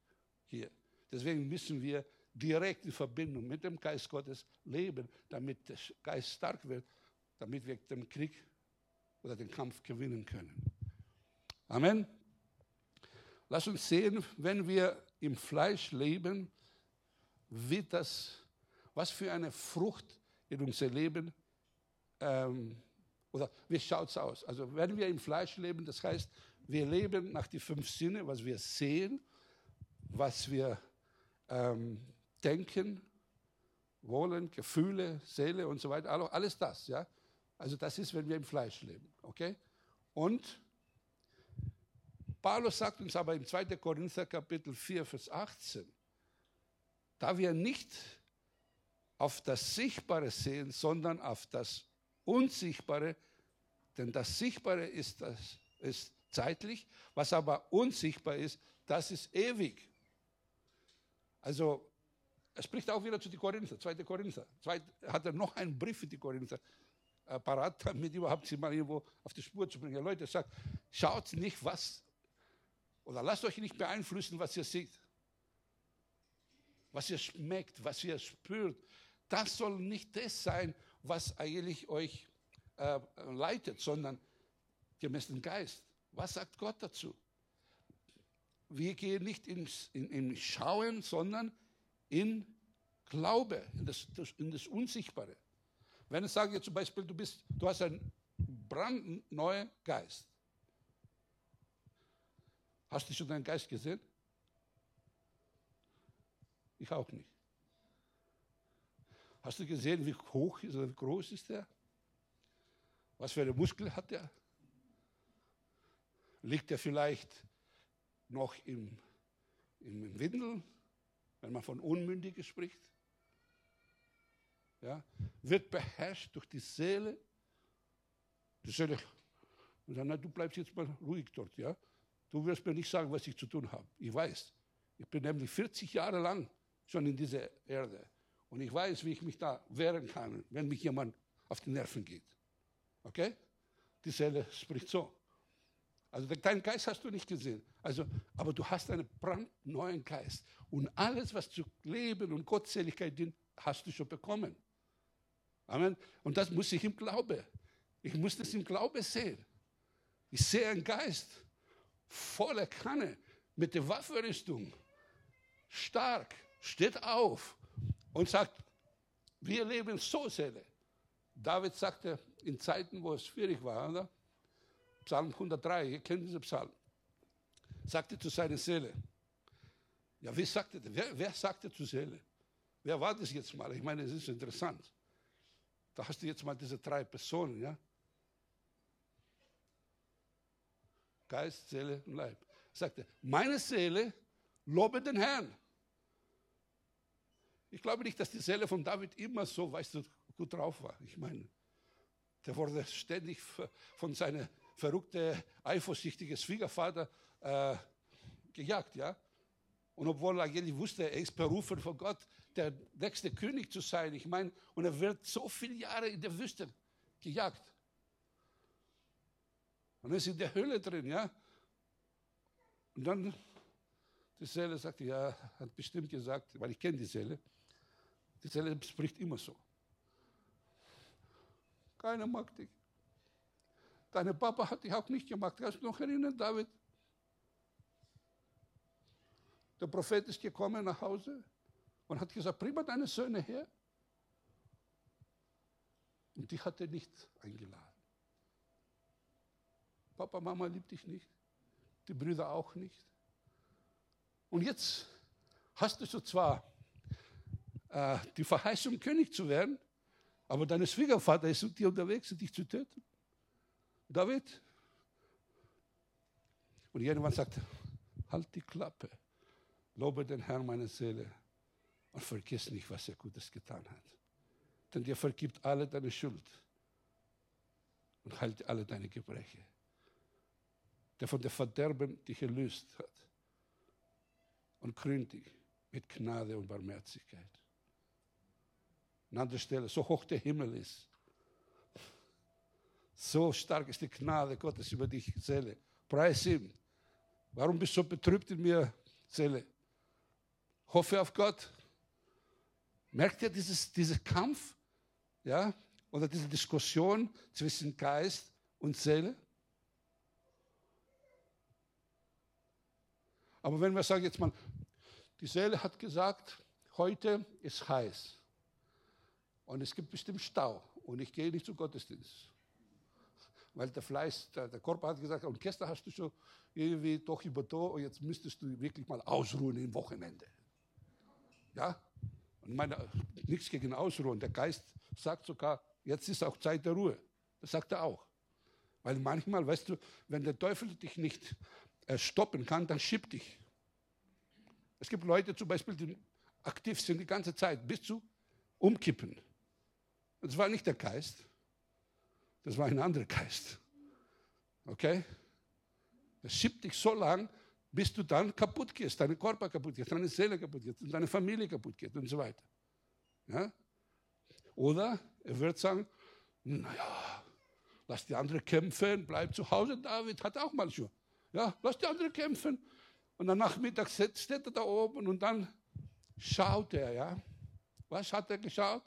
hier. Deswegen müssen wir direkt in Verbindung mit dem Geist Gottes leben, damit der Geist stark wird, damit wir den Krieg oder den Kampf gewinnen können. Amen. Lass uns sehen, wenn wir im Fleisch leben, wie das, was für eine Frucht in unser Leben, ähm, oder wie schaut es aus? Also wenn wir im Fleisch leben, das heißt, wir leben nach den fünf Sinne, was wir sehen, was wir ähm, denken, Wollen, Gefühle, Seele und so weiter, alles das, ja. Also das ist, wenn wir im Fleisch leben, okay? Und Paulus sagt uns aber im 2. Korinther Kapitel 4, Vers 18, da wir nicht auf das Sichtbare sehen, sondern auf das Unsichtbare, denn das Sichtbare ist, das, ist zeitlich, was aber unsichtbar ist, das ist ewig. Also, er spricht auch wieder zu den Korinther, 2. Korinther. Zweit, hat er noch einen Brief für die Korinther äh, parat, damit überhaupt sie mal irgendwo auf die Spur zu bringen. Leute, sagt, schaut nicht, was, oder lasst euch nicht beeinflussen, was ihr seht. Was ihr schmeckt, was ihr spürt. Das soll nicht das sein, was eigentlich euch äh, leitet, sondern gemäß dem Geist. Was sagt Gott dazu? Wir gehen nicht ins, in, in Schauen, sondern in Glaube, in das, in das Unsichtbare. Wenn ich sage zum Beispiel, du, bist, du hast einen brandneuen Geist. Hast du schon deinen Geist gesehen? Ich auch nicht. Hast du gesehen, wie hoch ist oder wie groß ist der? Was für eine Muskel hat er? Liegt er vielleicht noch im, im Windel, wenn man von Unmündigen spricht? Ja? Wird beherrscht durch die Seele. Die Seele und dann, na, du bleibst jetzt mal ruhig dort, ja? Du wirst mir nicht sagen, was ich zu tun habe. Ich weiß. Ich bin nämlich 40 Jahre lang schon in dieser Erde. Und ich weiß, wie ich mich da wehren kann, wenn mich jemand auf die Nerven geht. Okay? Die Seele spricht so. Also deinen Geist hast du nicht gesehen. Also, aber du hast einen brandneuen Geist. Und alles, was zu Leben und Gottseligkeit dient, hast du schon bekommen. Amen. Und das muss ich im Glaube. Ich muss das im Glaube sehen. Ich sehe einen Geist voller Kanne mit der Waffenrüstung. Stark, steht auf und sagt, wir leben so Seele. David sagte in Zeiten, wo es schwierig war, oder? Psalm 103, ihr kennt diesen Psalm, sagte zu seiner Seele, ja, wie sagte? Wer, wer sagte zur Seele? Wer war das jetzt mal? Ich meine, es ist interessant. Da hast du jetzt mal diese drei Personen, ja? Geist, Seele und Leib. Er sagte, meine Seele lobe den Herrn. Ich glaube nicht, dass die Seele von David immer so, weißt du, gut drauf war. Ich meine, der wurde ständig von seinem verrückten, eifersüchtigen Schwiegervater äh, gejagt, ja. Und obwohl er eigentlich wusste, er ist berufen von Gott, der nächste König zu sein. Ich meine, und er wird so viele Jahre in der Wüste gejagt. Und er ist in der Höhle drin, ja. Und dann, die Seele sagte, ja, hat bestimmt gesagt, weil ich kenne die Seele, die Seele spricht immer so. Keiner mag dich. Deine Papa hat dich auch nicht gemacht. Kannst du noch erinnern, David? Der Prophet ist gekommen nach Hause und hat gesagt, bring mal deine Söhne her. Und die hat er nicht eingeladen. Papa, Mama liebt dich nicht. Die Brüder auch nicht. Und jetzt hast du so zwar äh, die Verheißung, König zu werden, aber dein Schwiegervater ist mit dir unterwegs, dich zu töten. David. Und irgendwann sagt, halt die Klappe, lobe den Herrn meine Seele und vergiss nicht, was er Gutes getan hat. Denn dir vergibt alle deine Schuld und heilt alle deine Gebreche. Der von der Verderben dich erlöst hat und krönt dich mit Gnade und Barmherzigkeit. An anderer Stelle, so hoch der Himmel ist, so stark ist die Gnade Gottes über dich, Seele. Preis ihm. Warum bist du so betrübt in mir, Seele? Hoffe auf Gott. Merkt ihr dieses, diesen Kampf? Ja? Oder diese Diskussion zwischen Geist und Seele? Aber wenn wir sagen jetzt mal, die Seele hat gesagt, heute ist heiß. Und es gibt bestimmt Stau. Und ich gehe nicht zu Gottesdienst. Weil der Fleiß, der, der Körper hat gesagt, und gestern hast du schon irgendwie doch übertan und jetzt müsstest du wirklich mal ausruhen im Wochenende. Ja? Und meine, nichts gegen Ausruhen. Der Geist sagt sogar, jetzt ist auch Zeit der Ruhe. Das sagt er auch. Weil manchmal, weißt du, wenn der Teufel dich nicht äh, stoppen kann, dann schiebt dich. Es gibt Leute zum Beispiel, die aktiv sind die ganze Zeit bis zu umkippen. Das war nicht der Geist, das war ein anderer Geist. Okay? Das schiebt dich so lang, bis du dann kaputt gehst, deine Körper kaputt geht, deine Seele kaputt geht, deine Familie kaputt geht und so weiter. Ja? Oder er wird sagen, naja, lass die anderen kämpfen, bleib zu Hause. David hat auch mal schon. Ja, lass die anderen kämpfen. Und dann Nachmittag steht er da oben und dann schaut er, ja. Was hat er geschaut?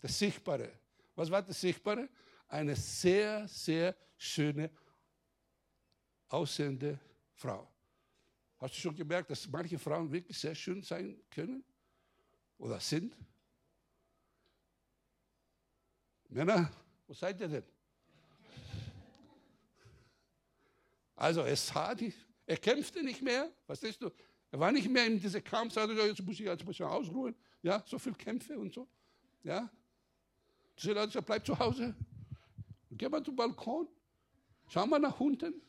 Das Sichtbare. Was war das Sichtbare? Eine sehr, sehr schöne, aussehende Frau. Hast du schon gemerkt, dass manche Frauen wirklich sehr schön sein können? Oder sind? Männer, wo seid ihr denn? Also er sah die, er kämpfte nicht mehr, verstehst du? Er war nicht mehr in diese Kampf, sagte, jetzt muss ich jetzt muss ich ausruhen. Ja, so viel Kämpfe und so. Ja. Diese Leute bleib zu Hause. Geh mal zum Balkon. Schau mal nach unten.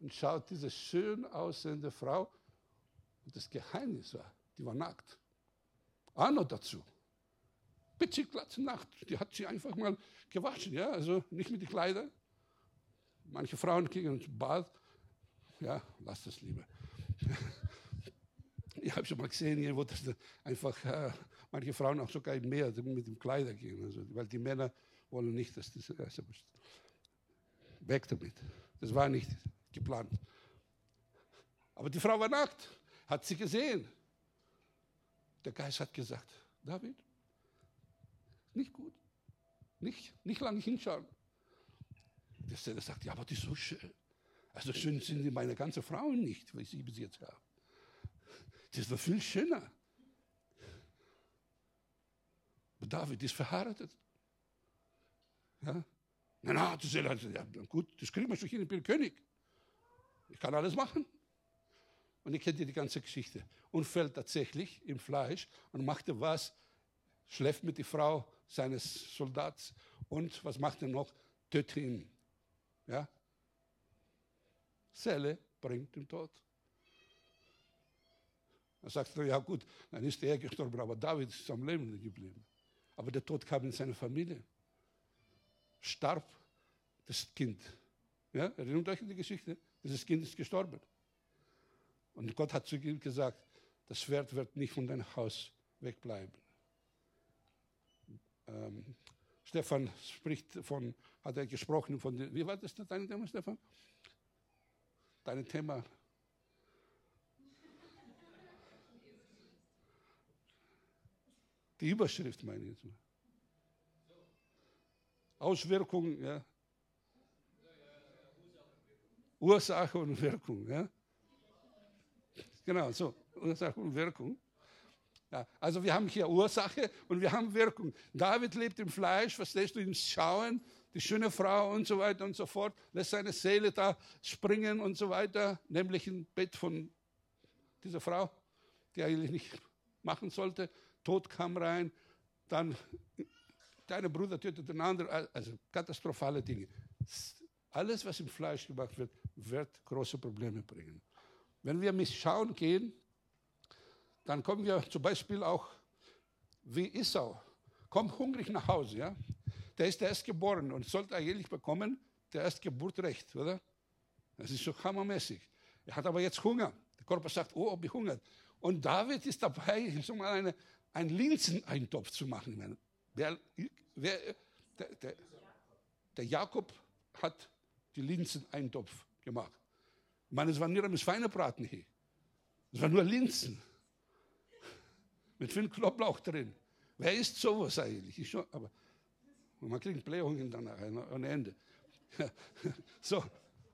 Und schaut diese schön aussehende Frau. Und das Geheimnis war, die war nackt. Auch noch dazu. Bitchiglatze Nacht. Die hat sie einfach mal gewaschen, ja, also nicht mit den Kleidern. Manche Frauen gehen ins Bad. Ja, lass das lieber. ich habe schon mal gesehen, wo das einfach äh, manche Frauen auch sogar im Meer mit dem Kleider gehen, also, weil die Männer wollen nicht, dass das also, weg damit. Das war nicht geplant. Aber die Frau war nackt, hat sie gesehen. Der Geist hat gesagt, David, nicht gut. Nicht, nicht lange hinschauen. Der Stelle sagt, ja, aber die ist so schön. Also schön sind meine ganzen Frauen nicht, wie ich sie bis jetzt habe. Ist doch viel schöner. Aber David ist verheiratet. Ja? Na, na, das ist ja, gut, das kriegen wir schon hin, ich bin König. Ich kann alles machen. Und ich kenne die ganze Geschichte. Und fällt tatsächlich im Fleisch und machte was, schläft mit der Frau seines Soldats und was macht er noch? Tötet ihn. Ja? Zelle bringt den Tod. Dann sagt er, ja gut, dann ist er gestorben, aber David ist am Leben geblieben. Aber der Tod kam in seine Familie. Starb das Kind. Ja, erinnert euch an die Geschichte? Dieses Kind ist gestorben. Und Gott hat zu ihm gesagt, das Schwert wird nicht von deinem Haus wegbleiben. Ähm, Stefan spricht von, hat er gesprochen von, wie war das dein Thema, Stefan? Dein Thema. Die Überschrift meine ich jetzt mal. Auswirkung, ja. Ursache und Wirkung, ja. Genau, so, Ursache und Wirkung. Ja, also wir haben hier Ursache und wir haben Wirkung. David lebt im Fleisch, verstehst du, im Schauen, die schöne Frau und so weiter und so fort, lässt seine Seele da springen und so weiter, nämlich im Bett von dieser Frau, die eigentlich nicht machen sollte. Tod kam rein, dann deine Bruder tötet den anderen, also katastrophale Dinge. Alles, was im Fleisch gemacht wird, wird große Probleme bringen. Wenn wir mit Schauen gehen, dann kommen wir zum Beispiel auch wie Isau. Kommt hungrig nach Hause, ja? Der ist erst geboren und sollte eigentlich bekommen der Erstgeburtrecht, oder? Das ist so hammermäßig. Er hat aber jetzt Hunger. Der Körper sagt, oh, ob ich hungert. Und David ist dabei, so mal eine, einen Linseneintopf zu machen. Wer, wer, der, der, der, Jakob hat die Linseneintopf gemacht. Ich meine, es war nur ein Schweinebraten hier. Es war nur Linsen mit viel Knoblauch drin. Wer isst sowas eigentlich? Ich schon, aber man kriegt Blähungen danach, ohne Ende. so,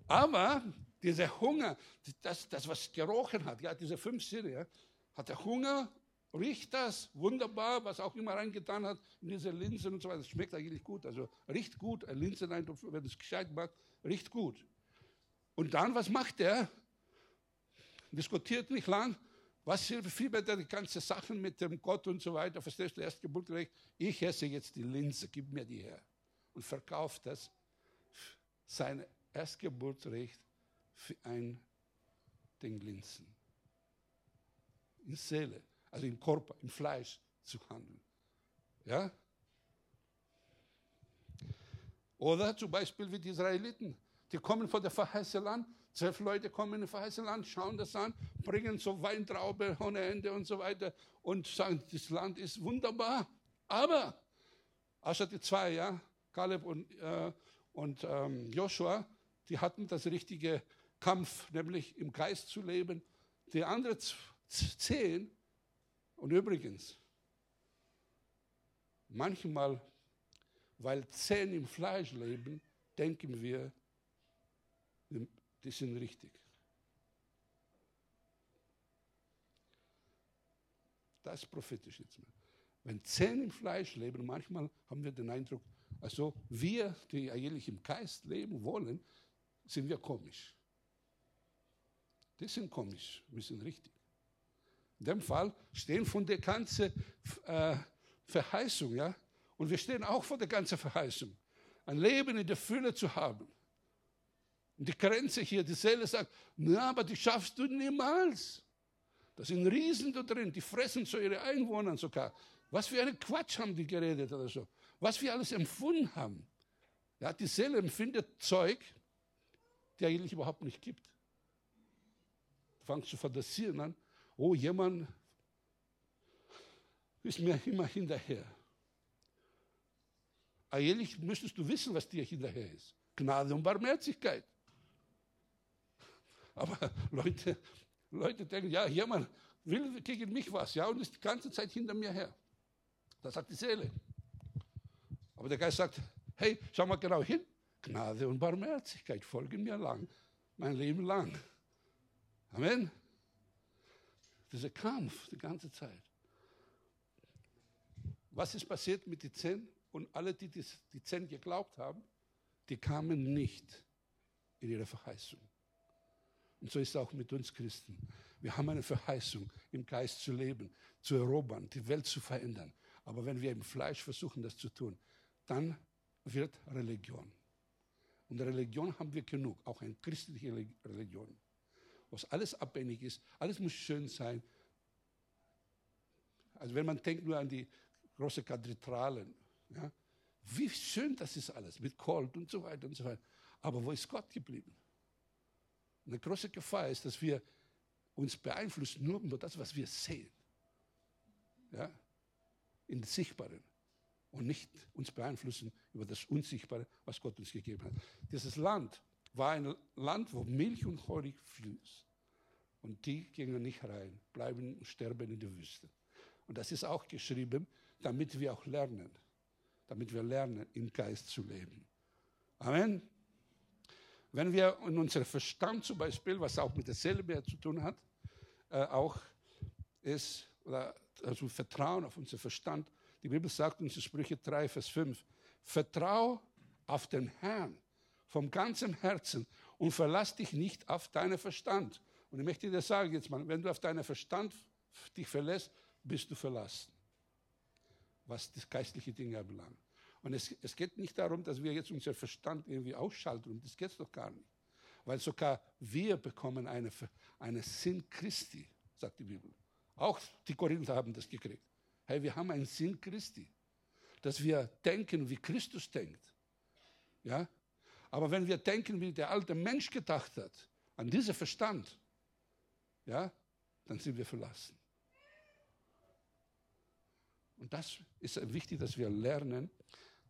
aber dieser Hunger, das, das was gerochen hat, ja, diese fünf Sinne, ja, hat der Hunger, riecht das wunderbar, was auch immer reingetan hat in diese Linsen und so weiter. Das schmeckt eigentlich gut, also riecht gut, ein Linseneintopf, wenn es gescheit macht, riecht gut. Und dann, was macht er? Diskutiert nicht lang, Was vielmehr die ganze Sachen mit dem Gott und so weiter, verstehst du, Erstgeburtrecht, ich esse jetzt die Linse, gib mir die her. Und verkauft das, sein Erstgeburtrecht für ein Ding Linsen. In Seele, also im Körper, im Fleisch zu handeln. Ja? Oder zum Beispiel wie die Israeliten, die kommen von der verheißenen Land, zwölf Leute kommen in das verheißene Land, schauen das an, bringen so Weintraube ohne Ende und so weiter und sagen, das Land ist wunderbar. Aber, außer die zwei, ja, Kaleb und, äh, und ähm, Joshua, die hatten das richtige Kampf, nämlich im Geist zu leben. Die anderen zehn, und übrigens, manchmal, weil zehn im Fleisch leben, denken wir, die sind richtig. Das ist prophetisch jetzt mal. Wenn zehn im Fleisch leben, manchmal haben wir den Eindruck, also wir, die eigentlich im Geist leben wollen, sind wir komisch. Die sind komisch, wir sind richtig. In dem Fall stehen von der ganzen äh, Verheißung, ja, und wir stehen auch vor der ganzen Verheißung, ein Leben in der Fülle zu haben. Und die Grenze hier, die Seele sagt, na, aber die schaffst du niemals. Da sind Riesen da drin, die fressen so ihre Einwohner sogar. Was für einen Quatsch haben die geredet oder so. Was wir alles empfunden haben. Ja, die Seele empfindet Zeug, die eigentlich überhaupt nicht gibt. Du fangst zu fantasieren an, oh, jemand ist mir immer hinterher. Eigentlich müsstest du wissen, was dir hinterher ist. Gnade und Barmherzigkeit. Aber Leute, Leute denken, ja, jemand will gegen mich was, ja, und ist die ganze Zeit hinter mir her. Das sagt die Seele. Aber der Geist sagt, hey, schau mal genau hin. Gnade und Barmherzigkeit folgen mir lang, mein Leben lang. Amen. Dieser Kampf die ganze Zeit. Was ist passiert mit den zehn? Und alle, die die zehn geglaubt haben, die kamen nicht in ihre Verheißung. Und so ist es auch mit uns Christen. Wir haben eine Verheißung, im Geist zu leben, zu erobern, die Welt zu verändern. Aber wenn wir im Fleisch versuchen, das zu tun, dann wird Religion. Und Religion haben wir genug, auch eine christliche Religion, was alles abhängig ist, alles muss schön sein. Also wenn man denkt nur an die großen Kathedralen, ja, wie schön das ist alles, mit Gold und so weiter und so weiter. Aber wo ist Gott geblieben? Eine große Gefahr ist, dass wir uns beeinflussen nur über das, was wir sehen. Ja? In das Sichtbaren. Und nicht uns beeinflussen über das Unsichtbare, was Gott uns gegeben hat. Dieses Land war ein Land, wo Milch und Honig fließt. Und die gingen nicht rein, bleiben und sterben in der Wüste. Und das ist auch geschrieben, damit wir auch lernen. Damit wir lernen, im Geist zu leben. Amen. Wenn wir in unserem Verstand zum Beispiel, was auch mit der Seele zu tun hat, äh, auch ist, oder also Vertrauen auf unseren Verstand. Die Bibel sagt uns in Sprüche 3, Vers 5, vertrau auf den Herrn vom ganzen Herzen und verlass dich nicht auf deinen Verstand. Und ich möchte dir sagen jetzt mal, wenn du auf deinen Verstand dich verlässt, bist du verlassen, was das geistliche Dinge anbelangt. Und es, es geht nicht darum, dass wir jetzt unseren Verstand irgendwie ausschalten. Das geht doch gar nicht. Weil sogar wir bekommen eine, eine Sinn Christi, sagt die Bibel. Auch die Korinther haben das gekriegt. Hey, wir haben einen Sinn Christi. Dass wir denken, wie Christus denkt. Ja? Aber wenn wir denken, wie der alte Mensch gedacht hat, an diesen Verstand, ja, dann sind wir verlassen. Und das ist wichtig, dass wir lernen,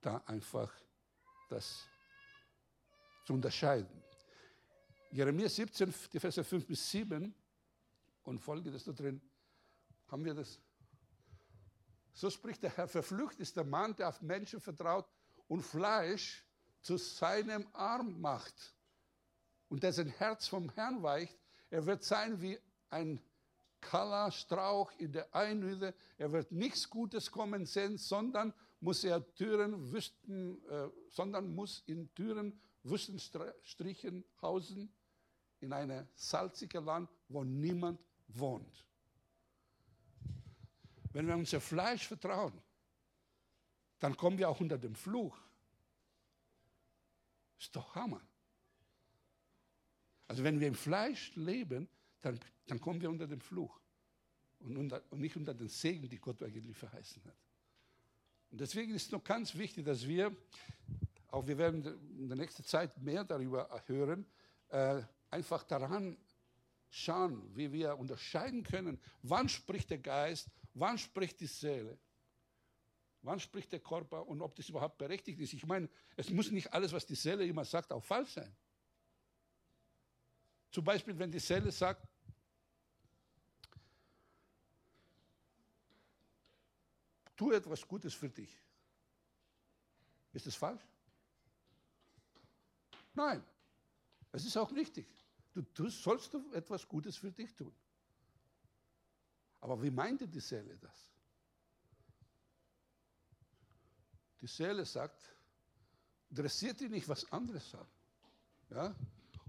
da einfach das zu unterscheiden. Jeremia 17, die Verse 5 bis 7 und folgendes da drin, haben wir das. So spricht der Herr, verflucht ist der Mann, der auf Menschen vertraut und Fleisch zu seinem Arm macht und der sein Herz vom Herrn weicht. Er wird sein wie ein kahler Strauch in der Einöde. Er wird nichts Gutes kommen sehen, sondern muss er Türen, Wüsten, äh, sondern muss in Türen, Wüstenstrichen hausen, in einem salzigen Land, wo niemand wohnt. Wenn wir unser Fleisch vertrauen, dann kommen wir auch unter dem Fluch. Ist doch Hammer. Also wenn wir im Fleisch leben, dann, dann kommen wir unter den Fluch und, unter, und nicht unter den Segen, die Gott eigentlich verheißen hat. Und deswegen ist es noch ganz wichtig, dass wir, auch wir werden in der nächsten Zeit mehr darüber hören, äh, einfach daran schauen, wie wir unterscheiden können, wann spricht der Geist, wann spricht die Seele, wann spricht der Körper und ob das überhaupt berechtigt ist. Ich meine, es muss nicht alles, was die Seele immer sagt, auch falsch sein. Zum Beispiel, wenn die Seele sagt, tu etwas Gutes für dich. Ist das falsch? Nein, es ist auch richtig. Du, du sollst etwas Gutes für dich tun. Aber wie meinte die Seele das? Die Seele sagt, interessiert dich nicht, was andere sagen. Ja?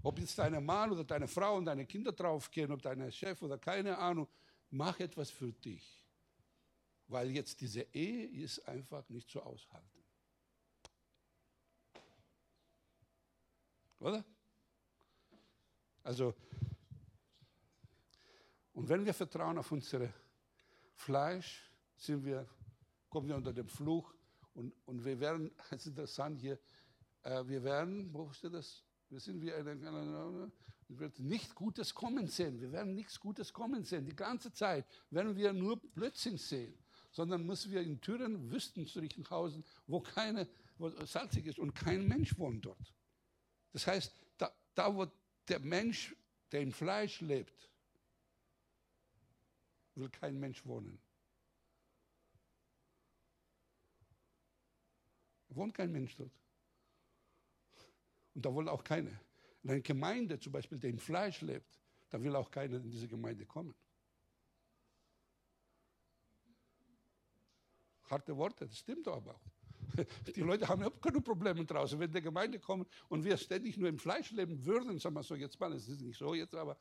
Ob jetzt dein Mann oder deine Frau und deine Kinder draufgehen, ob dein Chef oder keine Ahnung, mach etwas für dich. Weil jetzt diese Ehe ist einfach nicht zu aushalten. Oder? Also, und wenn wir vertrauen auf unser Fleisch, sind wir, kommen wir unter den Fluch und, und wir werden, es ist interessant hier, äh, wir werden, wo steht das? Wir sind wie eine, wir werden nicht Gutes kommen sehen. Wir werden nichts Gutes kommen sehen. Die ganze Zeit werden wir nur Blödsinn sehen. Sondern müssen wir in Türen, Wüsten zu Riechenhausen, wo keine, wo salzig ist und kein Mensch wohnt dort. Das heißt, da, da wo der Mensch, der im Fleisch lebt, will kein Mensch wohnen. Wohnt kein Mensch dort. Und da wollen auch keine. In einer Gemeinde zum Beispiel, der im Fleisch lebt, da will auch keiner in diese Gemeinde kommen. Harte Worte, das stimmt aber auch. Die Leute haben überhaupt keine Probleme draußen. Wenn die Gemeinde kommen und wir ständig nur im Fleisch leben würden, sagen wir so jetzt mal, es ist nicht so jetzt, aber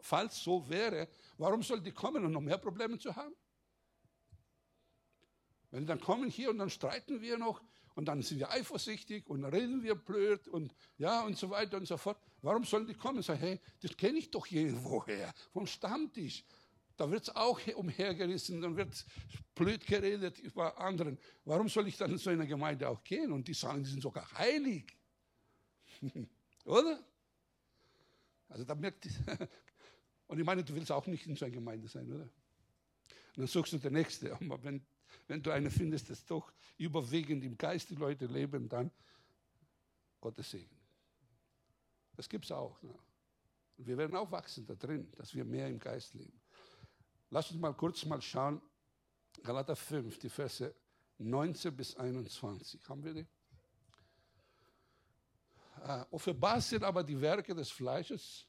falls so wäre, warum soll die kommen und noch mehr Probleme zu haben? Wenn die dann kommen hier und dann streiten wir noch und dann sind wir eifersüchtig und dann reden wir blöd und ja und so weiter und so fort. Warum sollen die kommen sagen, hey, das kenne ich doch irgendwoher, vom Stammtisch. Da wird es auch umhergerissen, dann wird blöd geredet über anderen. Warum soll ich dann in so eine Gemeinde auch gehen? Und die sagen, die sind sogar heilig. oder? Also da merkt Und ich meine, du willst auch nicht in so einer Gemeinde sein, oder? Und dann suchst du der Nächste. Aber wenn wenn du eine findest, das doch überwiegend im Geist die Leute leben, dann Gottes Segen. Das gibt es auch. Ne? Und wir werden auch wachsen da drin, dass wir mehr im Geist leben. Lass uns mal kurz mal schauen, Galater 5, die Verse 19 bis 21. Haben wir die? Äh, offenbar sind aber die Werke des Fleisches,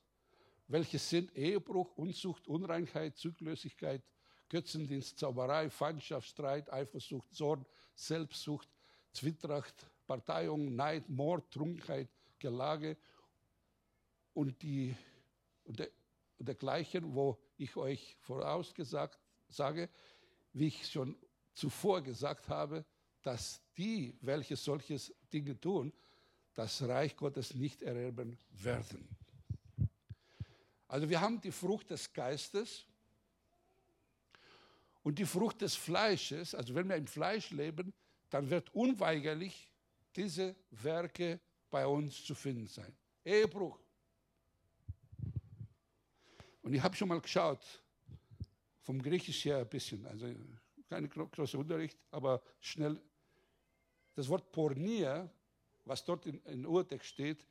welche sind Ehebruch, Unzucht, Unreinheit, Zügellosigkeit, Götzendienst, Zauberei, Feindschaft, Streit, Eifersucht, Zorn, Selbstsucht, Zwittracht, Parteiung, Neid, Mord, Trunkenheit, Gelage und, die, und, der, und dergleichen, wo ich euch vorausgesagt sage, wie ich schon zuvor gesagt habe, dass die, welche solches Dinge tun, das Reich Gottes nicht ererben werden. Also wir haben die Frucht des Geistes, und die Frucht des Fleisches, also wenn wir im Fleisch leben, dann wird unweigerlich diese Werke bei uns zu finden sein. Ehebruch. Und ich habe schon mal geschaut, vom Griechisch her ein bisschen, also kein großer Unterricht, aber schnell. Das Wort Pornia, was dort in, in Urtext steht,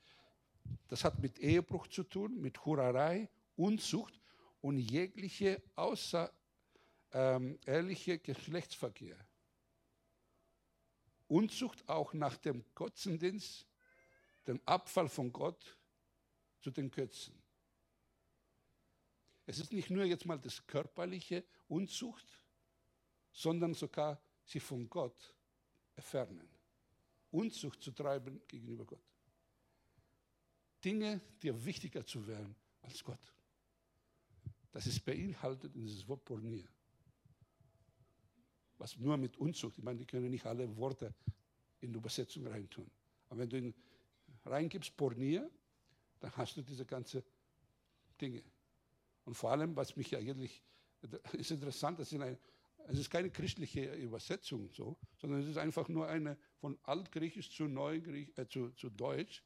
das hat mit Ehebruch zu tun, mit Hurerei, Unzucht und jegliche außer ähm, Geschlechtsverkehr. Unzucht auch nach dem Götzendienst, dem Abfall von Gott zu den Götzen. Es ist nicht nur jetzt mal das körperliche Unzucht, sondern sogar sich von Gott entfernen. Unzucht zu treiben gegenüber Gott. Dinge, dir wichtiger zu werden als Gott. Das ist beinhaltet in dieses Wort Pornier. was nur mit Unzucht, ich meine, die können nicht alle Worte in die Übersetzung reintun. Aber wenn du ihn reingibst, Pornier, dann hast du diese ganzen Dinge. Und vor allem, was mich eigentlich, ist interessant, das ein, es ist keine christliche Übersetzung so, sondern es ist einfach nur eine von Altgriechisch zu, Neugriechisch, äh, zu, zu Deutsch.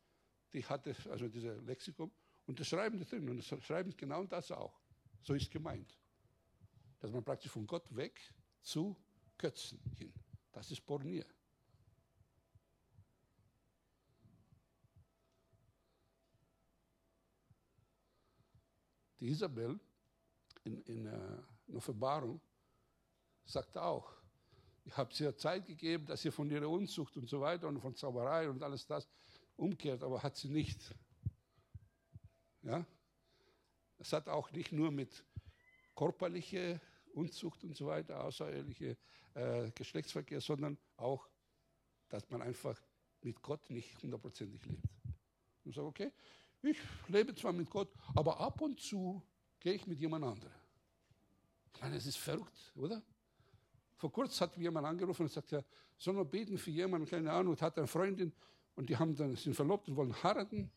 Die hatte also dieses Lexikon und das schreiben das drin und das schreiben genau das auch. So ist gemeint. Dass man praktisch von Gott weg zu Götzen hin. Das ist Pornier. Die Isabel in, in, in Offenbarung sagt auch, ich habe ihr Zeit gegeben, dass sie von ihrer Unzucht und so weiter und von Zauberei und alles das umkehrt, aber hat sie nicht. Ja? Es hat auch nicht nur mit körperlicher Unzucht und so weiter, außereheliche äh, Geschlechtsverkehr, sondern auch, dass man einfach mit Gott nicht hundertprozentig lebt. Und sagt, okay, ich lebe zwar mit Gott, aber ab und zu gehe ich mit jemand anderem. Ich meine, es ist verrückt, oder? Vor kurzem hat mir jemand angerufen und sagt, ja, soll man beten für jemanden, keine Ahnung, und hat eine Freundin und die haben dann, sind verlobt und wollen heiraten.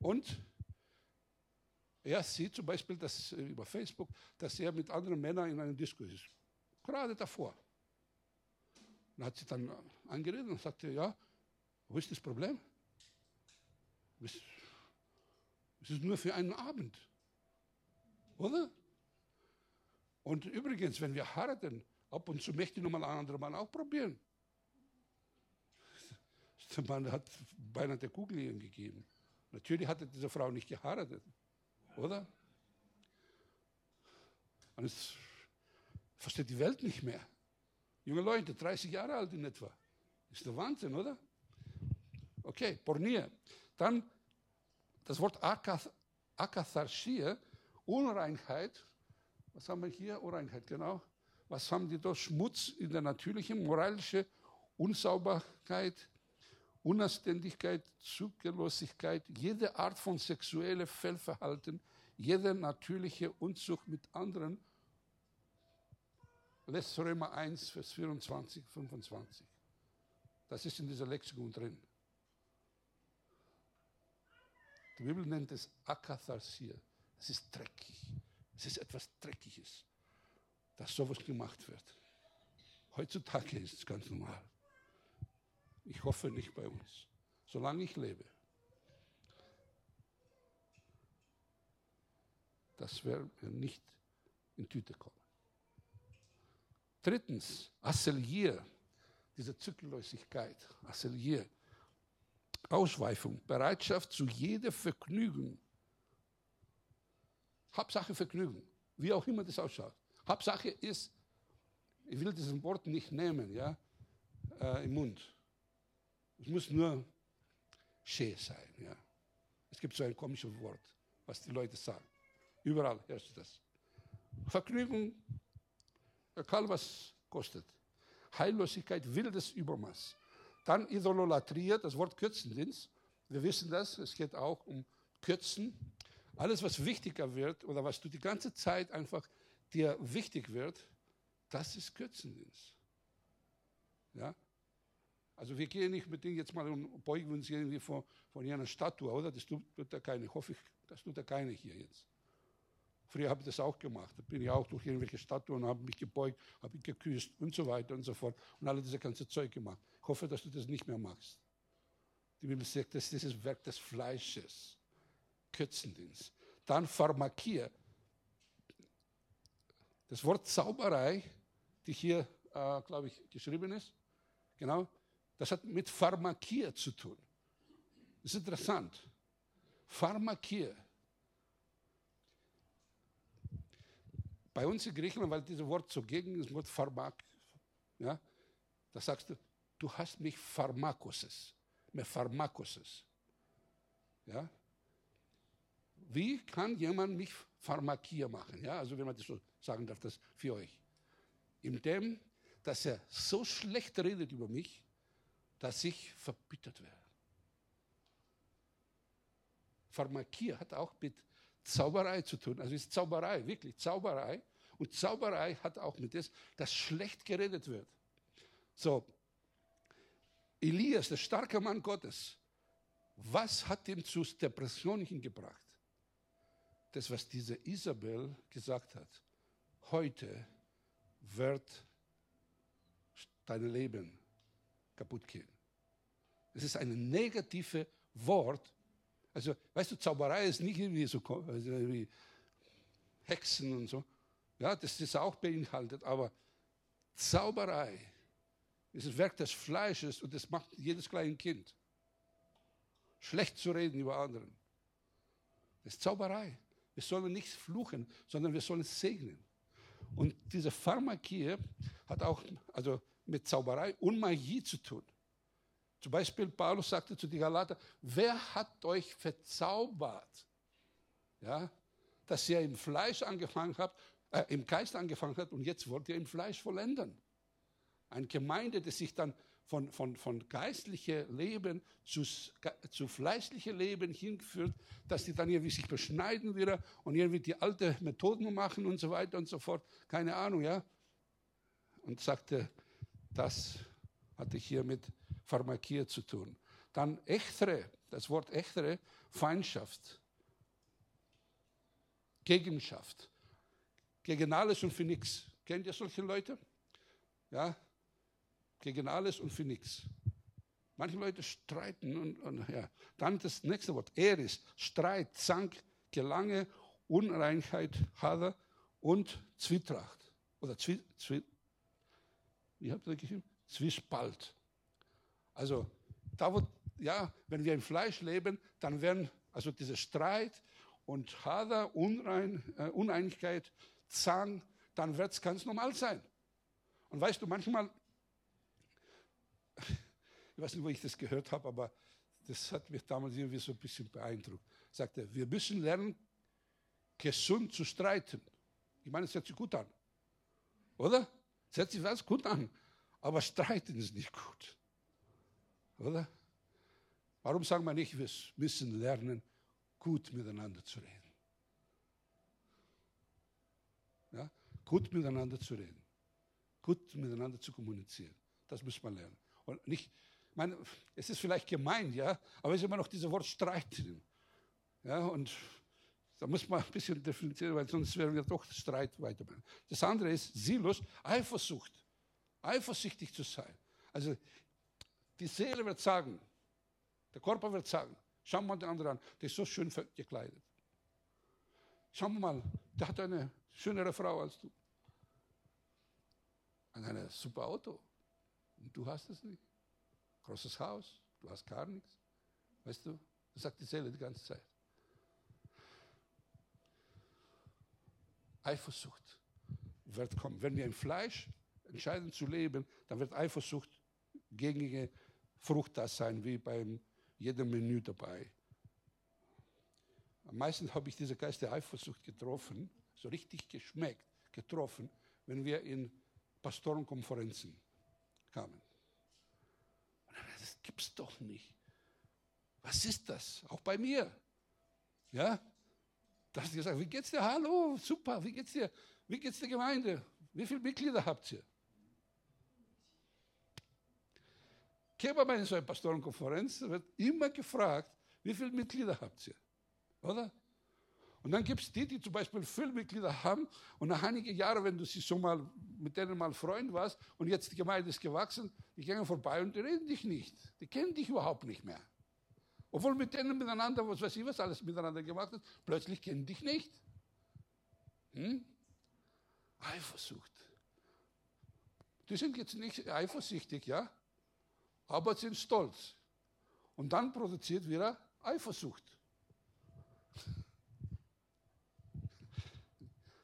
Und er sieht zum Beispiel dass, äh, über Facebook, dass er mit anderen Männern in einem Disco ist. Gerade davor. Und hat sie dann angeredet und sagte, ja, wo ist das Problem? Es ist nur für einen Abend. Oder? Und übrigens, wenn wir heiraten, ab und zu möchte ich nochmal einen anderen Mann auch probieren. Der Mann hat beinahe der Kugel ihm gegeben. Natürlich hat er diese Frau nicht geheiratet. Oder? Und es versteht die Welt nicht mehr. Junge Leute, 30 Jahre alt in etwa. Ist der Wahnsinn, oder? Okay, Pornier. Dann das Wort Akatharschia, Unreinheit. Was haben wir hier? Unreinheit, genau. Was haben die da? Schmutz in der natürlichen, moralische Unsauberkeit, Unanständigkeit, Zügellosigkeit, jede Art von sexuellem Fehlverhalten, jede natürliche Unzucht mit anderen. Lässt Römer 1, Vers 24, 25. Das ist in dieser Lexikon drin. Die Bibel nennt es Akatharsia. Es ist dreckig. Es ist etwas Dreckiges, dass sowas gemacht wird. Heutzutage ist es ganz normal. Ich hoffe nicht bei uns, solange ich lebe. Das werden wir nicht in Tüte kommen. Drittens, Asselier, diese Zügellosigkeit, Asselier, Ausweifung, Bereitschaft zu jeder Vergnügen. Hauptsache Vergnügen, wie auch immer das ausschaut. Hauptsache ist, ich will dieses Wort nicht nehmen, ja, äh, im Mund. Es muss nur schön sein. Ja. Es gibt so ein komisches Wort, was die Leute sagen. Überall herrscht das. Vergnügung, egal was kostet. Heillosigkeit, wildes Übermaß. Dann Idolatrie, das Wort Kürzendienst. Wir wissen das, es geht auch um Kürzen. Alles, was wichtiger wird oder was du die ganze Zeit einfach dir wichtig wird, das ist Kürzendienst. Ja? Also wir gehen nicht mit Dingen jetzt mal und beugen uns irgendwie vor, von einer Statue, oder? Das tut, tut er keine. Hoffe ich, das tut er keine hier jetzt. Früher habe ich das auch gemacht. Da bin ich auch durch irgendwelche Statuen, habe mich gebeugt, habe ich geküsst und so weiter und so fort und alle diese ganze Zeug gemacht. Ich hoffe, dass du das nicht mehr machst. Die Bibel sagt, das ist das Werk des Fleisches. Kürzendienst. Dann Pharmakia. Das Wort Zauberei, die hier, äh, glaube ich, geschrieben ist, genau, das hat mit Pharmakia zu tun. Das ist interessant. Pharmakia. Bei uns in Griechenland, weil dieses Wort zugegen ist, das Wort Pharmak, ja, da sagst du, du hast mich Pharmakoses, mehr Pharmakoses. Ja? Wie kann jemand mich Pharmakia machen? Ja, also wenn man das so sagen darf, das für euch. Indem, dass er so schlecht redet über mich, dass ich verbittert werde. Pharmakia hat auch mit Zauberei zu tun. Also ist Zauberei, wirklich Zauberei. Und Zauberei hat auch mit das, dass schlecht geredet wird. So, Elias, der starke Mann Gottes, was hat ihn zu Depressionen hingebracht? Das, was diese Isabel gesagt hat. Heute wird dein Leben kaputt gehen. Es ist ein negatives Wort. Also, weißt du, Zauberei ist nicht irgendwie so also wie Hexen und so. Ja, das ist auch beinhaltet, aber Zauberei ist das Werk des Fleisches und das macht jedes kleine Kind. Schlecht zu reden über anderen. Das ist Zauberei. Wir sollen nicht fluchen, sondern wir sollen segnen. Und diese Pharmakie hat auch also mit Zauberei und Magie zu tun. Zum Beispiel, Paulus sagte zu den Galater, wer hat euch verzaubert? Ja, dass ihr im Fleisch angefangen habt, äh, im Geist angefangen habt und jetzt wollt ihr im Fleisch vollenden. Eine Gemeinde, die sich dann von, von, von geistlichem Leben zu, zu fleischlichem Leben hinführt, dass die dann irgendwie sich beschneiden wieder und irgendwie die alte Methoden machen und so weiter und so fort. Keine Ahnung, ja. Und sagte, das hatte ich hier mit Pharmakie zu tun. Dann Echtre, das Wort Echtre, Feindschaft, Gegenschaft, gegen alles und für nichts. Kennt ihr solche Leute? Ja, gegen alles und für nichts. Manche Leute streiten und, und ja. Dann das nächste Wort, Eris, Streit, Zank, Gelange, Unreinheit, Hader und Zwietracht. Oder Zwie, Zwie, wie habt ihr das geschrieben? Zwiespalt. Also, da wo, ja, wenn wir im Fleisch leben, dann werden also dieser Streit und Hader, Unrein, äh, Uneinigkeit, Zang, dann wird es ganz normal sein. Und weißt du, manchmal ich weiß nicht, wo ich das gehört habe, aber das hat mich damals irgendwie so ein bisschen beeindruckt. Sagte, wir müssen lernen, gesund zu streiten. Ich meine, es hört sich gut an. Oder? Es hört sich ganz gut an. Aber streiten ist nicht gut. Oder? Warum sagen wir nicht, wir müssen lernen, gut miteinander zu reden? Ja? Gut miteinander zu reden. Gut miteinander zu kommunizieren. Das muss man lernen. Und nicht, meine, es ist vielleicht gemein, ja, aber es ist immer noch dieses Wort Streit drin. Ja, und da muss man ein bisschen differenzieren, weil sonst werden wir doch Streit weitermachen. Das andere ist Silos, Eifersucht. Eifersüchtig zu sein. Also die Seele wird sagen, der Körper wird sagen, schau mal den anderen an, der ist so schön gekleidet. Schau mal, der hat eine schönere Frau als du. Und ein super Auto. Und du hast es nicht. Großes Haus, du hast gar nichts. Weißt du? Das sagt die Seele die ganze Zeit. Eifersucht wird kommen. Wenn wir im Fleisch entscheiden zu leben, dann wird Eifersucht gängige Frucht da sein, wie bei jedem Menü dabei. Am meisten habe ich diese Geist der Eifersucht getroffen, so richtig geschmeckt, getroffen, wenn wir in Pastorenkonferenzen kamen. Das gibt's doch nicht. Was ist das? Auch bei mir. Ja? Da hast du gesagt, wie geht's dir? Hallo, super, wie geht's dir? Wie geht's der Gemeinde? Wie viele Mitglieder habt ihr? Käme mal in so eine Pastorenkonferenz, wird immer gefragt, wie viele Mitglieder habt ihr? Oder? Und dann gibt es die, die zum Beispiel viele Mitglieder haben und nach einigen Jahren, wenn du sie so mal mit denen mal Freund warst und jetzt die Gemeinde ist gewachsen, die gehen vorbei und die reden dich nicht. Die kennen dich überhaupt nicht mehr. Obwohl mit denen miteinander, was weiß ich, was alles miteinander gemacht hat, plötzlich kennen dich nicht. Hm? Eifersucht. Die sind jetzt nicht eifersüchtig, ja, aber sind stolz. Und dann produziert wieder Eifersucht.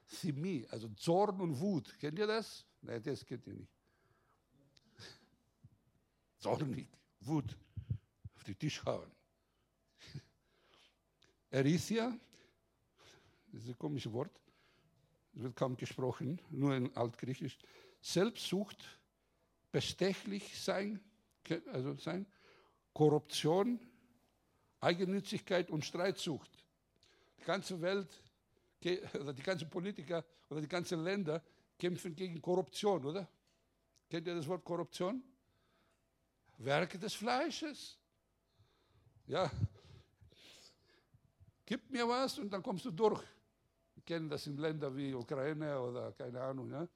Thymie, also Zorn und Wut. Kennt ihr das? Nein, das kennt ihr nicht. Zornig, Wut, auf den Tisch hauen. Erithia, das ist ein komisches Wort, wird kaum gesprochen, nur in Altgriechisch. Selbstsucht, bestechlich sein, also sein, Korruption, Eigennützigkeit und Streitsucht. Die ganze Welt oder die ganzen Politiker oder die ganzen Länder kämpfen gegen Korruption, oder? Kennt ihr das Wort Korruption? Werke des Fleisches. Ja. Gib mir was und dann kommst du durch. Wir kennen das in Ländern wie Ukraine oder keine Ahnung. Ja?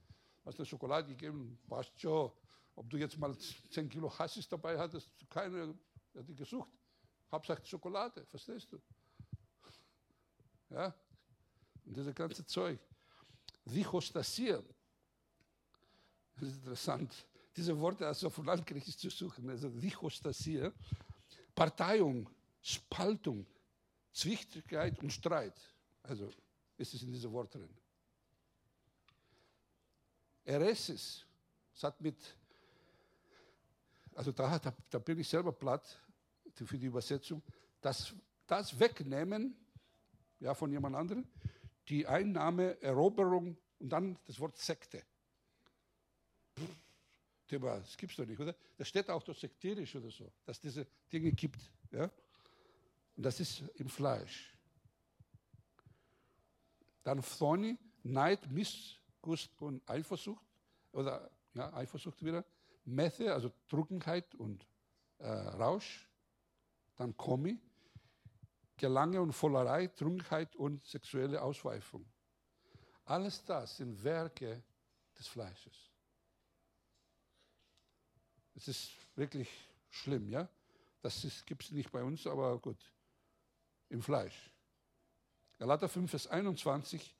Hast du Schokolade gegeben, passt schon. Ob du jetzt mal 10 Kilo Hassis dabei hattest, keine hat die gesucht. Hauptsache Schokolade, verstehst du? Ja? Und dieses ganze Zeug. Dichostasia. Das ist interessant. Diese Worte also von Altgriechisch zu suchen. Also Dichostasia. Parteiung, Spaltung, Zwichtigkeit und Streit. Also ist es in diesem Wort drin. Eresis. Es hat mit, also da, da, da bin ich selber platt für die Übersetzung. Das, das Wegnehmen ja, von jemand anderem, die Einnahme, Eroberung und dann das Wort Sekte. Thema, das gibt es doch nicht, oder? Das steht auch doch sekterisch oder so, dass es diese Dinge gibt. Ja? Und das ist im Fleisch. Dann Phthoni, Neid, Missgust und Eifersucht, oder ja, Eifersucht wieder. Methe, also Trunkenheit und äh, Rausch. Dann Komi, Gelange und Vollerei, Trunkenheit und sexuelle Ausweifung. Alles das sind Werke des Fleisches. Es ist wirklich schlimm, ja? Das gibt es nicht bei uns, aber gut. Im Fleisch. Galater 5, Vers 21.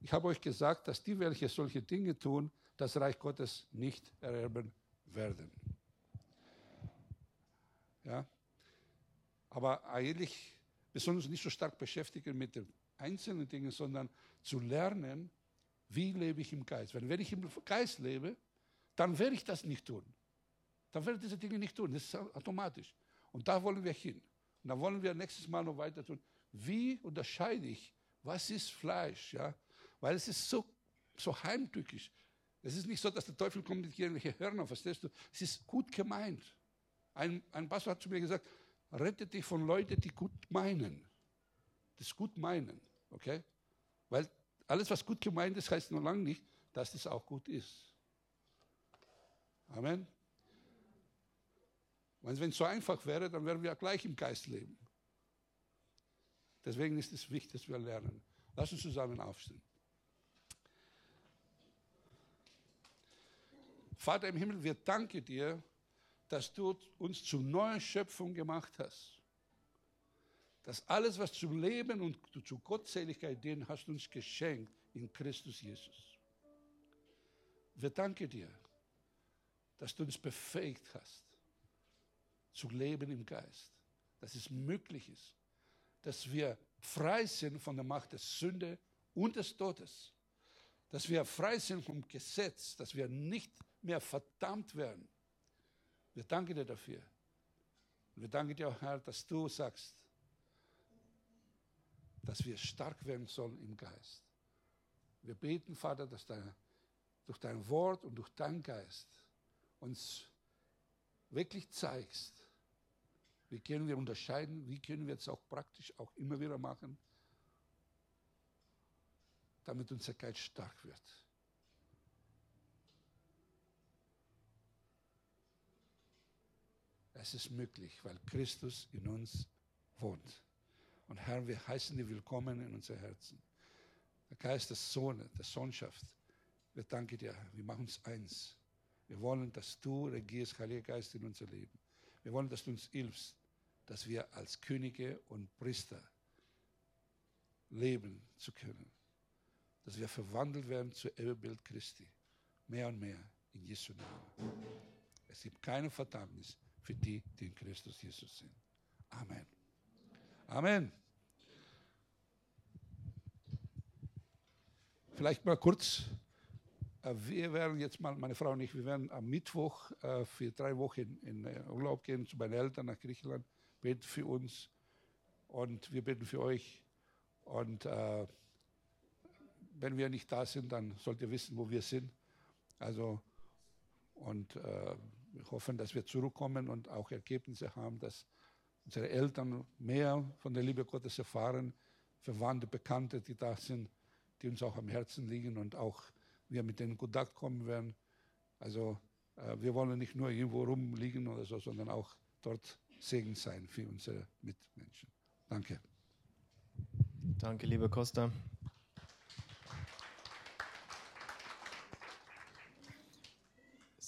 Ich habe euch gesagt, dass die, welche solche Dinge tun, das Reich Gottes nicht ererben werden. Ja? Aber eigentlich wir sollen uns nicht so stark beschäftigen mit den einzelnen Dingen, sondern zu lernen, wie lebe ich im Geist. Weil wenn ich im Geist lebe, dann werde ich das nicht tun. Dann werde ich diese Dinge nicht tun. Das ist automatisch. Und da wollen wir hin. Und da wollen wir nächstes Mal noch weiter tun. Wie unterscheide ich, was ist Fleisch? Ja? Weil es ist so, so heimtückisch. Es ist nicht so, dass der Teufel kommt mit irgendwelchen Hörner, verstehst du? Es ist gut gemeint. Ein, ein Pastor hat zu mir gesagt, rette dich von Leuten, die gut meinen. Das gut meinen, okay? Weil alles, was gut gemeint ist, heißt noch lange nicht, dass es auch gut ist. Amen. Wenn es so einfach wäre, dann wären wir gleich im Geist leben. Deswegen ist es wichtig, dass wir lernen. Lass uns zusammen aufstehen. Vater im Himmel, wir danken dir dass du uns zur neuen Schöpfung gemacht hast. Dass alles, was zum Leben und zur Gottseligkeit dient, hast du uns geschenkt in Christus Jesus. Wir danken dir, dass du uns befähigt hast, zu leben im Geist. Dass es möglich ist, dass wir frei sind von der Macht der Sünde und des Todes. Dass wir frei sind vom Gesetz, dass wir nicht mehr verdammt werden wir danken dir dafür. Und wir danken dir auch, Herr, dass du sagst, dass wir stark werden sollen im Geist. Wir beten, Vater, dass dein, durch dein Wort und durch deinen Geist uns wirklich zeigst, wie können wir unterscheiden, wie können wir es auch praktisch auch immer wieder machen, damit unser Geist stark wird. Es ist möglich, weil Christus in uns wohnt. Und Herr, wir heißen dich willkommen in unser Herzen. Der Geist des Sohnes, der Sohnschaft. Wir danken dir, wir machen uns eins. Wir wollen, dass du regierst, Heiliger Geist, in unser Leben. Wir wollen, dass du uns hilfst, dass wir als Könige und Priester leben zu können. Dass wir verwandelt werden zu Ebenbild Christi. Mehr und mehr in Jesu Namen. Es gibt keine Verdammnis für die, die in Christus Jesus sind. Amen. Amen. Vielleicht mal kurz. Äh, wir werden jetzt mal, meine Frau und ich, wir werden am Mittwoch äh, für drei Wochen in äh, Urlaub gehen zu meinen Eltern nach Griechenland, beten für uns und wir beten für euch. Und äh, wenn wir nicht da sind, dann sollt ihr wissen, wo wir sind. Also, und äh, wir hoffen, dass wir zurückkommen und auch Ergebnisse haben, dass unsere Eltern mehr von der Liebe Gottes erfahren, Verwandte, Bekannte, die da sind, die uns auch am Herzen liegen und auch wir mit denen in Kontakt kommen werden. Also äh, wir wollen nicht nur irgendwo rumliegen oder so, sondern auch dort Segen sein für unsere Mitmenschen. Danke. Danke, lieber Costa.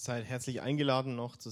Seid herzlich eingeladen, noch zu